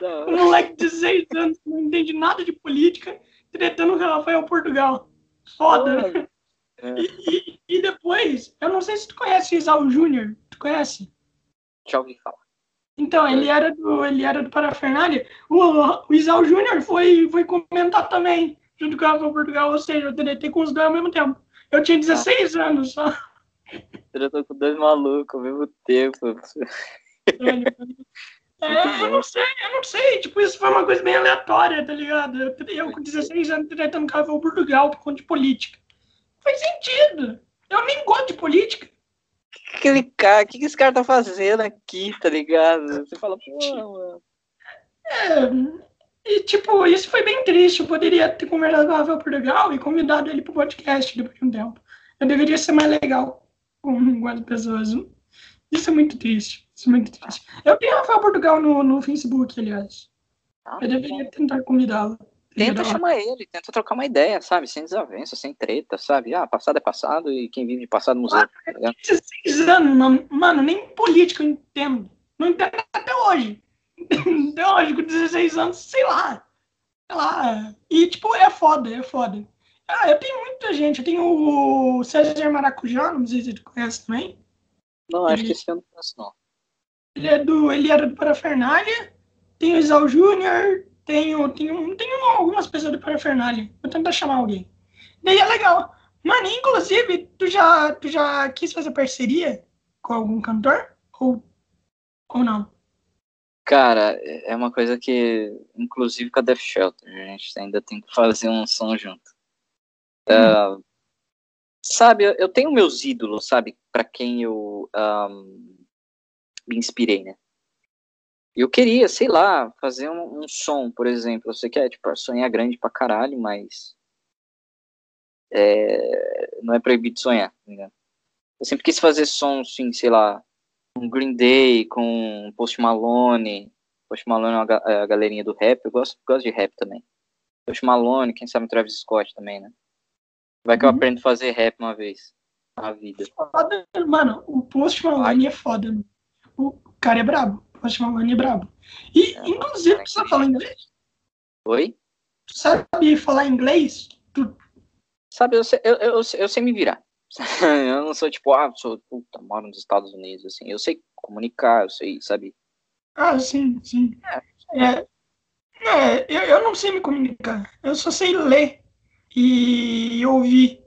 tava. Um moleque de 16 anos, não entende nada de política, tretando com o Rafael Portugal. Foda. É. E, e, e, depois, eu não sei se tu conhece o Isal Júnior. Tu conhece? Já ouvi falar. Então, ele era do, ele era do Parafernália. O, o Isal Júnior foi, foi comentar também, junto com a Rafa Portugal, ou seja, eu tentei com os dois ao mesmo tempo. Eu tinha 16 ah. anos só. Eu tô com dois malucos ao mesmo tempo. É, eu não sei, eu não sei. Tipo, isso foi uma coisa bem aleatória, tá ligado? Eu, eu com 16 anos tentando cavalo Portugal por conta de política. Faz sentido. Eu nem gosto de política. Cara, o que, que esse cara tá fazendo aqui, tá ligado? Você fala, pô, mano. É, e tipo, isso foi bem triste. Eu poderia ter conversado com o Rafael Portugal e convidado ele pro podcast depois de um tempo. Eu deveria ser mais legal com, com as pessoas. Isso é muito triste. Isso é muito triste. Eu tenho Rafael Portugal no, no Facebook, aliás. Ah, eu deveria tentar convidá-lo. Tenta chamar ele, tenta trocar uma ideia, sabe? Sem desavença, sem treta, sabe? Ah, passado é passado e quem vive de passado museu. Ah, tá 16 anos, mano, mano, nem política eu entendo. Não entendo até hoje. Até hoje, com 16 anos, sei lá. Sei lá. E, tipo, é foda, é foda. Ah, eu tenho muita gente. Eu tenho o César Maracujá, não sei se você conhece também. Não, acho ele, que esse eu não conheço, não. Ele, é do, ele era do Parafernália. Tem o Isal Júnior. Tenho, tenho, tenho algumas pessoas do Parafernália. Vou tentar chamar alguém. Daí é legal. Mano, inclusive, tu já, tu já quis fazer parceria com algum cantor? Ou, ou não? Cara, é uma coisa que, inclusive com a Death Shelter, a gente ainda tem que fazer um som junto. Hum. Uh, sabe, eu tenho meus ídolos, sabe, para quem eu um, me inspirei, né? Eu queria, sei lá, fazer um, um som, por exemplo. Eu sei que é, tipo, sonhar grande pra caralho, mas. É, não é proibido sonhar, tá Eu sempre quis fazer som, assim, sei lá, um Green Day, com Post Malone. Post Malone é a, é a galerinha do rap, eu gosto, gosto de rap também. Post Malone, quem sabe Travis Scott também, né? Vai que uhum. eu aprendo a fazer rap uma vez na vida. Foda, mano, o Post Malone Ai. é foda, mano. O cara é brabo. Post Malone é brabo. E, inclusive, tu sabe falar inglês? Oi? Tu sabe falar inglês? Tu... Sabe, eu sei, eu, eu, eu sei me virar. eu não sou tipo, ah, sou, puta, moro nos Estados Unidos, assim. Eu sei comunicar, eu sei, sabe? Ah, sim, sim. É, é, é eu, eu não sei me comunicar. Eu só sei ler e ouvir.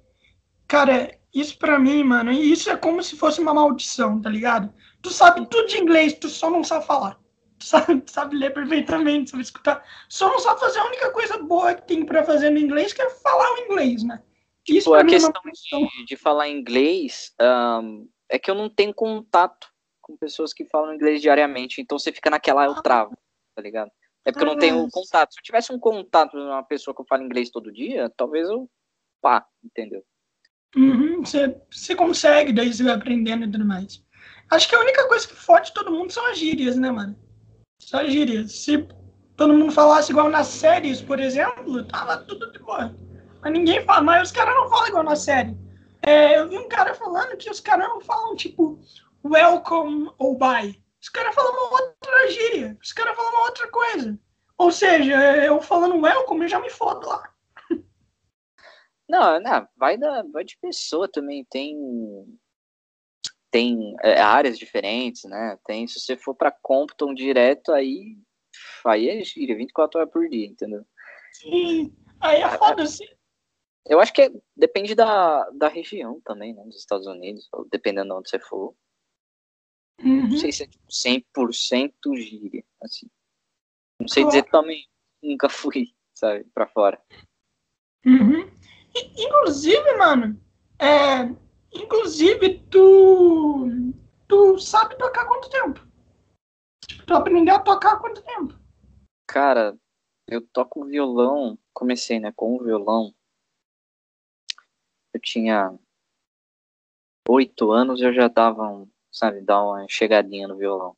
Cara, isso pra mim, mano, isso é como se fosse uma maldição, tá ligado? Tu sabe tudo de inglês, tu só não sabe falar. Tu sabe, tu sabe ler perfeitamente, sabe escutar. Só não sabe fazer a única coisa boa que tem pra fazer no inglês, que é falar o inglês, né? Isso Pô, a questão, é questão de, de, falar inglês um, é que eu não tenho contato com pessoas que falam inglês diariamente, então você fica naquela, eu travo, tá ligado? É porque eu não tenho contato. Se eu tivesse um contato com uma pessoa que fala inglês todo dia, talvez eu pá, entendeu? Uhum, você, você consegue, daí você vai aprendendo e tudo mais. Acho que a única coisa que fode todo mundo são as gírias, né, mano? Só as gírias. Se todo mundo falasse igual nas séries, por exemplo, tava tudo de boa. Mas ninguém fala, mas os caras não falam igual na série. É, eu vi um cara falando que os caras não falam, tipo, welcome ou bye. Os caras falam uma outra gíria. Os caras falam uma outra coisa. Ou seja, eu falando welcome, eu já me fodo lá. Não, não, vai, da, vai de pessoa também. Tem tem é, áreas diferentes, né? Tem, se você for para Compton direto, aí, aí é gíria, 24 horas por dia, entendeu? Sim, aí é foda-se. Eu acho que é, depende da, da região também, né? Dos Estados Unidos, dependendo de onde você for. Uhum. Não sei se é tipo 100% gíria, assim. Não sei dizer também, nunca fui, sabe, pra fora. Uhum. Inclusive, mano, é, inclusive, tu, tu sabe tocar quanto tempo? Tipo, tu aprendeu a tocar quanto tempo? Cara, eu toco violão, comecei, né, com o violão. Eu tinha oito anos, eu já dava um, sabe, dar uma chegadinha no violão.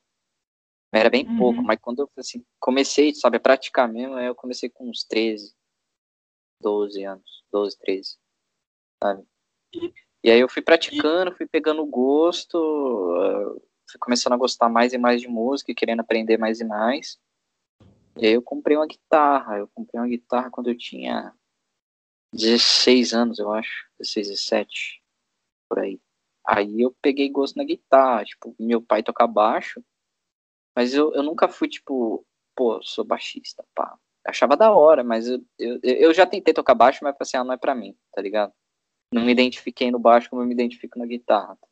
Era bem uhum. pouco, mas quando eu assim, comecei, sabe, a praticar mesmo, eu comecei com uns 13, 12 anos, 12, 13, sabe? E aí eu fui praticando, fui pegando gosto, uh, fui começando a gostar mais e mais de música e querendo aprender mais e mais. E aí eu comprei uma guitarra, eu comprei uma guitarra quando eu tinha 16 anos, eu acho, 16, 17, por aí. Aí eu peguei gosto na guitarra, tipo, meu pai toca baixo, mas eu, eu nunca fui, tipo, pô, sou baixista, pá. Achava da hora, mas eu, eu, eu já tentei tocar baixo, mas assim, ah, não é pra mim, tá ligado? Não me identifiquei no baixo como eu me identifico na guitarra, tá?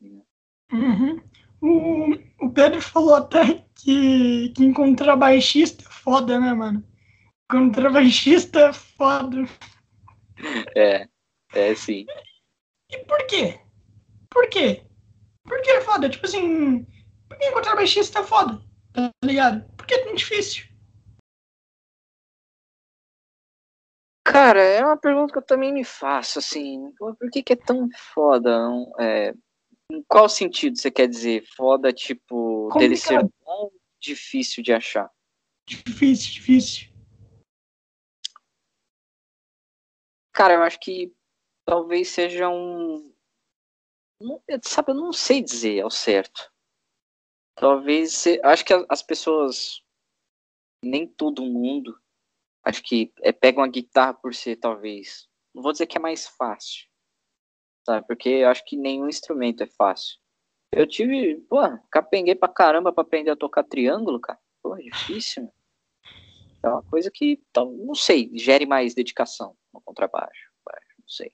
Uhum. O, o Pedro falou até que, que encontrar baixista é foda, né, mano? Encontrar baixista é foda. É, é sim. E por quê? Por quê? Por que é foda? Tipo assim, por que encontrar baixista é foda? Tá ligado? Por que é tão difícil? Cara, é uma pergunta que eu também me faço, assim, por que, que é tão foda? É, em qual sentido você quer dizer? Foda, tipo, Complicado. dele ser bom difícil de achar? Difícil, difícil. Cara, eu acho que talvez seja um, não, sabe, eu não sei dizer ao certo. Talvez, acho que as pessoas, nem todo mundo, acho que é, pega uma guitarra por ser, talvez, não vou dizer que é mais fácil, sabe, porque eu acho que nenhum instrumento é fácil. Eu tive, pô, capenguei pra caramba pra aprender a tocar triângulo, cara. Pô, é difícil. É uma coisa que, não sei, gere mais dedicação no contrabaixo. Não sei.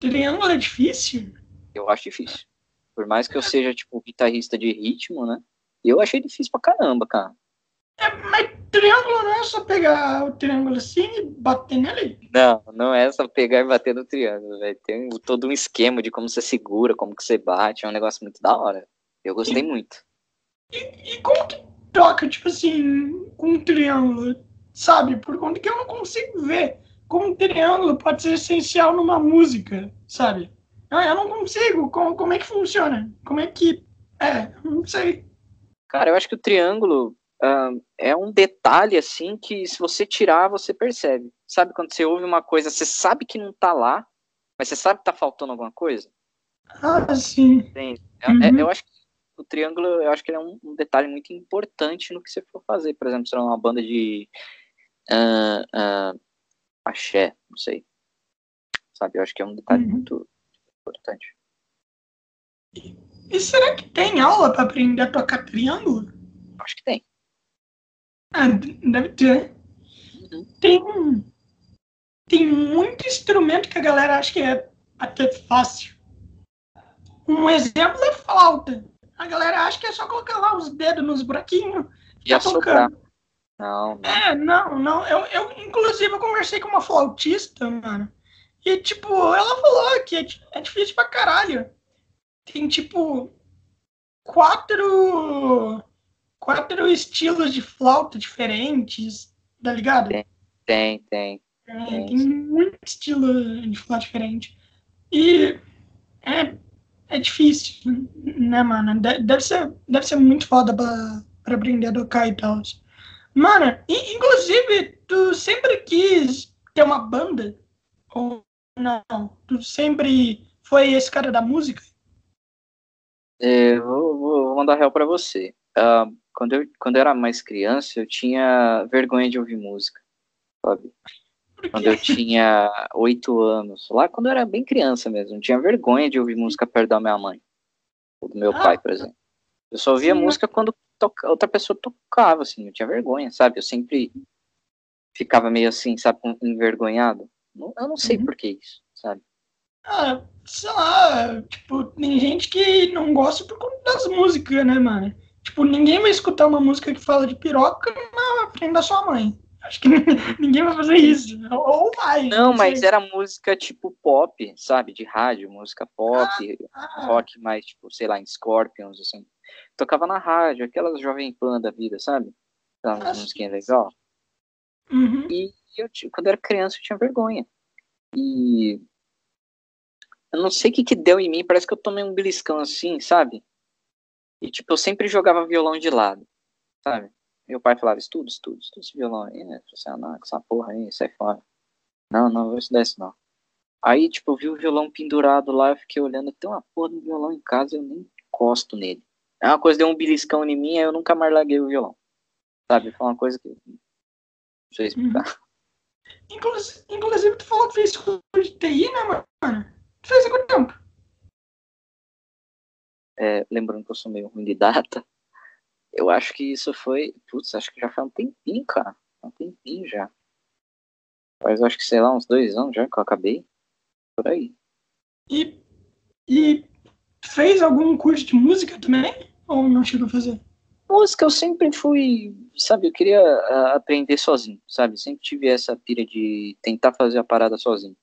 Triângulo é difícil? Eu acho difícil. Por mais que eu seja, tipo, guitarrista de ritmo, né? Eu achei difícil pra caramba, cara. É, mas triângulo não é só pegar o triângulo assim e bater nele? Não, não é só pegar e bater no triângulo, velho. Tem todo um esquema de como você segura, como que você bate. É um negócio muito da hora. Eu gostei e, muito. E, e, como que toca, tipo assim, com um triângulo? Sabe? Por conta que eu não consigo ver como um triângulo pode ser essencial numa música, sabe? Ah, eu não consigo. Como, como é que funciona? Como é que. É, não sei. Cara, eu acho que o triângulo é um detalhe, assim, que se você tirar, você percebe. Sabe quando você ouve uma coisa, você sabe que não tá lá, mas você sabe que tá faltando alguma coisa? Ah, sim. É, é, uhum. é, eu acho que o triângulo, eu acho que ele é um, um, detalhe muito importante no que você for fazer. Por exemplo, se é uma banda de uh, uh, axé, não sei. Sabe, eu acho que é um detalhe uhum. muito importante. e será que tem aula para aprender a tocar triângulo? Acho que tem. Ah, deve ter. Uhum. Tem, tem muito instrumento que a galera acha que é até fácil. Um exemplo é flauta. A galera acha que é só colocar lá os dedos nos buraquinhos e tá tocando. Não, não. É, não, não. Eu, eu, inclusive, eu conversei com uma flautista, mano. E, tipo, ela falou que é, é difícil pra caralho. Tem, tipo, quatro. Quatro estilos de flauta diferentes, tá ligado? Tem, tem. Tem, é, tem muito estilo de flauta diferente. E é, é difícil, né, mano? Deve ser, deve ser muito foda pra, pra aprender a tocar e tal. Mano, inclusive, tu sempre quis ter uma banda? Ou não? Tu sempre foi esse cara da música? É, vou, vou mandar real pra você. Uh, quando, eu, quando eu era mais criança, eu tinha vergonha de ouvir música, sabe? quando eu tinha oito anos. Lá quando eu era bem criança mesmo. Eu tinha vergonha de ouvir música perto da minha mãe. Ou do meu ah, pai, por exemplo. Eu só ouvia sim, música quando toca, outra pessoa tocava, assim. Eu tinha vergonha, sabe? Eu sempre ficava meio assim, sabe? Envergonhado. Eu não sei uhum. por que isso, sabe? Ah, sei lá, tipo, tem gente que não gosta por conta das músicas, né, mano? Tipo, ninguém vai escutar uma música que fala de piroca na frente da sua mãe. Acho que ninguém vai fazer isso. Ou vai. Não, não mas era música tipo pop, sabe? De rádio, música pop, ah, ah. rock mais, tipo, sei lá, em Scorpions, assim. Tocava na rádio, aquelas Jovem Pan da vida, sabe? Aquela ah, musiquinha legal. Uhum. E eu, quando eu era criança, eu tinha vergonha. E eu não sei o que que deu em mim, parece que eu tomei um beliscão assim, sabe? E tipo, eu sempre jogava violão de lado, sabe? Meu pai falava, estuda, estuda, estuda esse violão aí, né? Você não, com essa porra aí, sai fora. Não, não, vou estudar isso não. Aí, tipo, eu vi o violão pendurado lá, eu fiquei olhando, tem uma porra do violão em casa, eu nem encosto nele. É uma coisa, deu um beliscão em mim, aí eu nunca mais larguei o violão. Sabe? Foi uma coisa que. Não sei explicar. Uhum. Inclusive, inclusive, tu falou que fez curso de TI, né, mano? Tu fez há quanto tempo? É, lembrando que eu sou meio ruim de data, eu acho que isso foi. Putz, acho que já foi um tempinho, cara. Um tempinho já. Mas eu acho que, sei lá, uns dois anos já que eu acabei. Por aí. E, e fez algum curso de música também? Ou não chegou a fazer? Música eu sempre fui, sabe, eu queria uh, aprender sozinho, sabe? Sempre tive essa pira de tentar fazer a parada sozinho.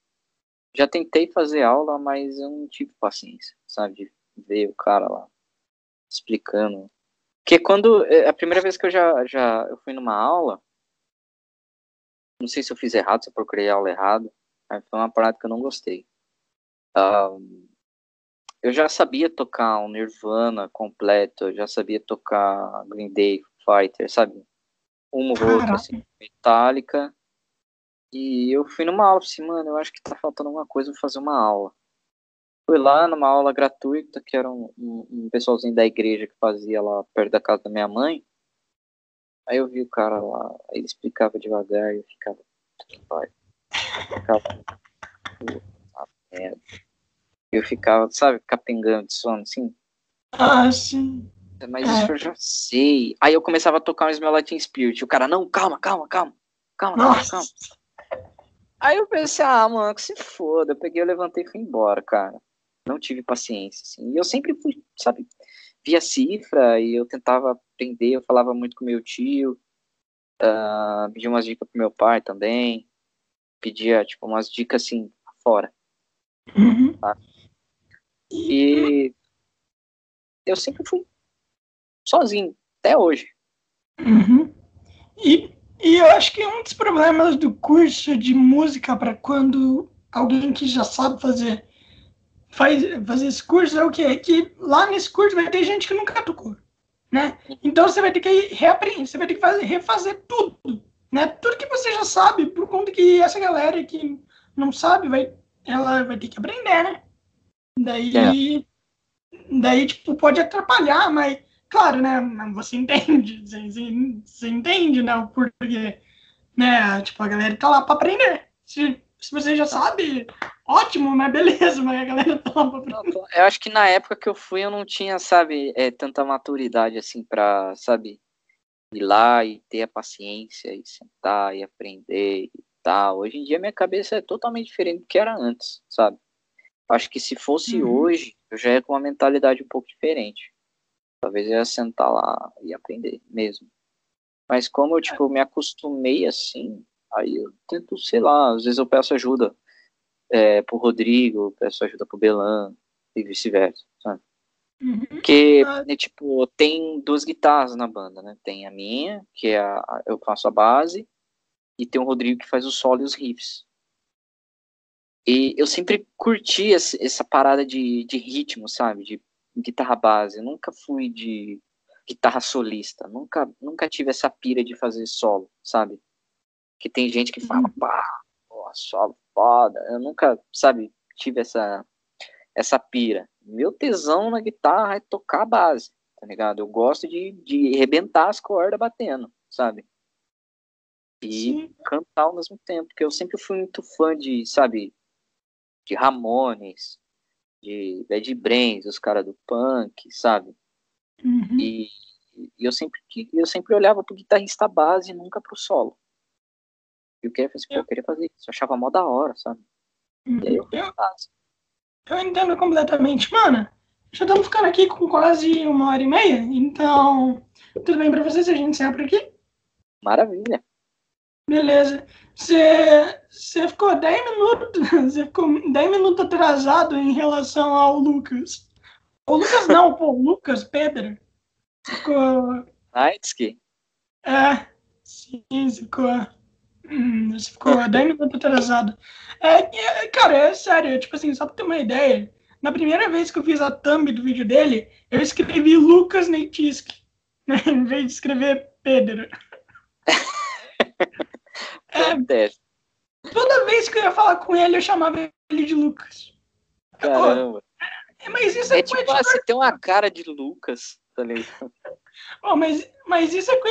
Já tentei fazer aula, mas eu não tive paciência, sabe? Ver o cara lá explicando porque quando. É, a primeira vez que eu já, já eu fui numa aula, não sei se eu fiz errado, se eu procurei aula errado, mas foi uma parada que eu não gostei. Um, eu já sabia tocar um Nirvana completo, eu já sabia tocar Green Day Fighter, sabe? Um ou outro, assim, Metallica. E eu fui numa aula, assim, mano, eu acho que tá faltando alguma coisa, vou fazer uma aula. Fui lá numa aula gratuita, que era um, um, um, pessoalzinho da igreja que fazia lá perto da casa da minha mãe. Aí eu vi o cara lá, ele explicava devagar e eu ficava. Pai. Ficava. merda. Eu ficava, sabe, capengando de sono assim. Ah, sim. Mas é. isso eu já sei. Aí eu começava a tocar um Smell Latin Spirit. O cara, não, calma, calma, calma. Calma, calma, calma. Aí eu pensei, ah, mano, que se foda. Eu peguei, eu levantei e fui embora, cara não tive paciência, assim. E eu sempre fui, sabe, via cifra e eu tentava aprender, eu falava muito com meu tio, uh, pedia umas dicas pro meu pai também, pedia, tipo, umas dicas, assim, fora. Uhum. Tá? E eu sempre fui sozinho, até hoje. Uhum. E, e eu acho que um dos problemas do curso de música para quando alguém que já sabe fazer faz, fazer esse curso é o quê? É que lá nesse curso vai ter gente que nunca tocou, né? Então você vai ter que reaprender, você vai ter que fazer, refazer tudo, né? Tudo que você já sabe, por conta que essa galera que não sabe, vai, ela vai ter que aprender, né? Daí, é. daí tipo, pode atrapalhar, mas, claro, né? Você entende, você, você entende, né? O porquê, né? Tipo, a galera tá lá para aprender. Se, se você já sabe ótimo, mas beleza, mas a galera toma. Eu acho que na época que eu fui eu não tinha, sabe, é, tanta maturidade assim pra, sabe, ir lá e ter a paciência e sentar e aprender e tal. Hoje em dia minha cabeça é totalmente diferente do que era antes, sabe? Acho que se fosse uhum. hoje, eu já ia com uma mentalidade um pouco diferente. Talvez eu ia sentar lá e aprender mesmo. Mas como eu, tipo, me acostumei assim, aí eu tento, sei lá, às vezes eu peço ajuda é, pro Rodrigo, peço ajuda pro Belan e vice-versa, sabe? Uhum. Porque, né, tipo, tem duas guitarras na banda, né? Tem a minha, que é a, eu faço a base, e tem o Rodrigo que faz o solo e os riffs. E eu sempre curti essa, essa parada de, de ritmo, sabe? De guitarra base. Eu nunca fui de guitarra solista. Nunca, nunca tive essa pira de fazer solo, sabe? Que tem gente que fala, uhum. pá, solo foda. Eu nunca, sabe, tive essa, essa pira. Meu tesão na guitarra é tocar a base, tá ligado? Eu gosto de, de arrebentar as cordas batendo, sabe? E Sim. cantar ao mesmo tempo, porque eu sempre fui muito fã de, sabe, de Ramones, de Bad Brains, os caras do punk, sabe? Uhum. E, e, eu sempre eu sempre olhava pro guitarrista base e nunca pro solo. Eu queria fazer, eu... eu queria fazer isso, eu achava mó da hora, sabe? Uhum. E aí eu, eu, eu entendo completamente, mano. Já estamos ficando aqui com quase uma hora e meia, então tudo bem para vocês? A gente encerra por aqui? Maravilha. Beleza. Você ficou 10 minutos. Você ficou 10 minutos atrasado em relação ao Lucas. O Lucas não, pô, o Lucas, Pedro. Ficou. Naitsky? É, sim, ficou. Hum, você ficou 10 minutos atrasado. É, é, cara, é sério, tipo assim, só pra ter uma ideia. Na primeira vez que eu fiz a thumb do vídeo dele, eu escrevi Lucas Neitisk, né, em vez de escrever Pedro. É, toda vez que eu ia falar com ele, eu chamava ele de Lucas. Caramba. Oh, mas isso é, é tipo, ah, você tem uma cara de Lucas, tá ligado? Oh, mas, mas isso é com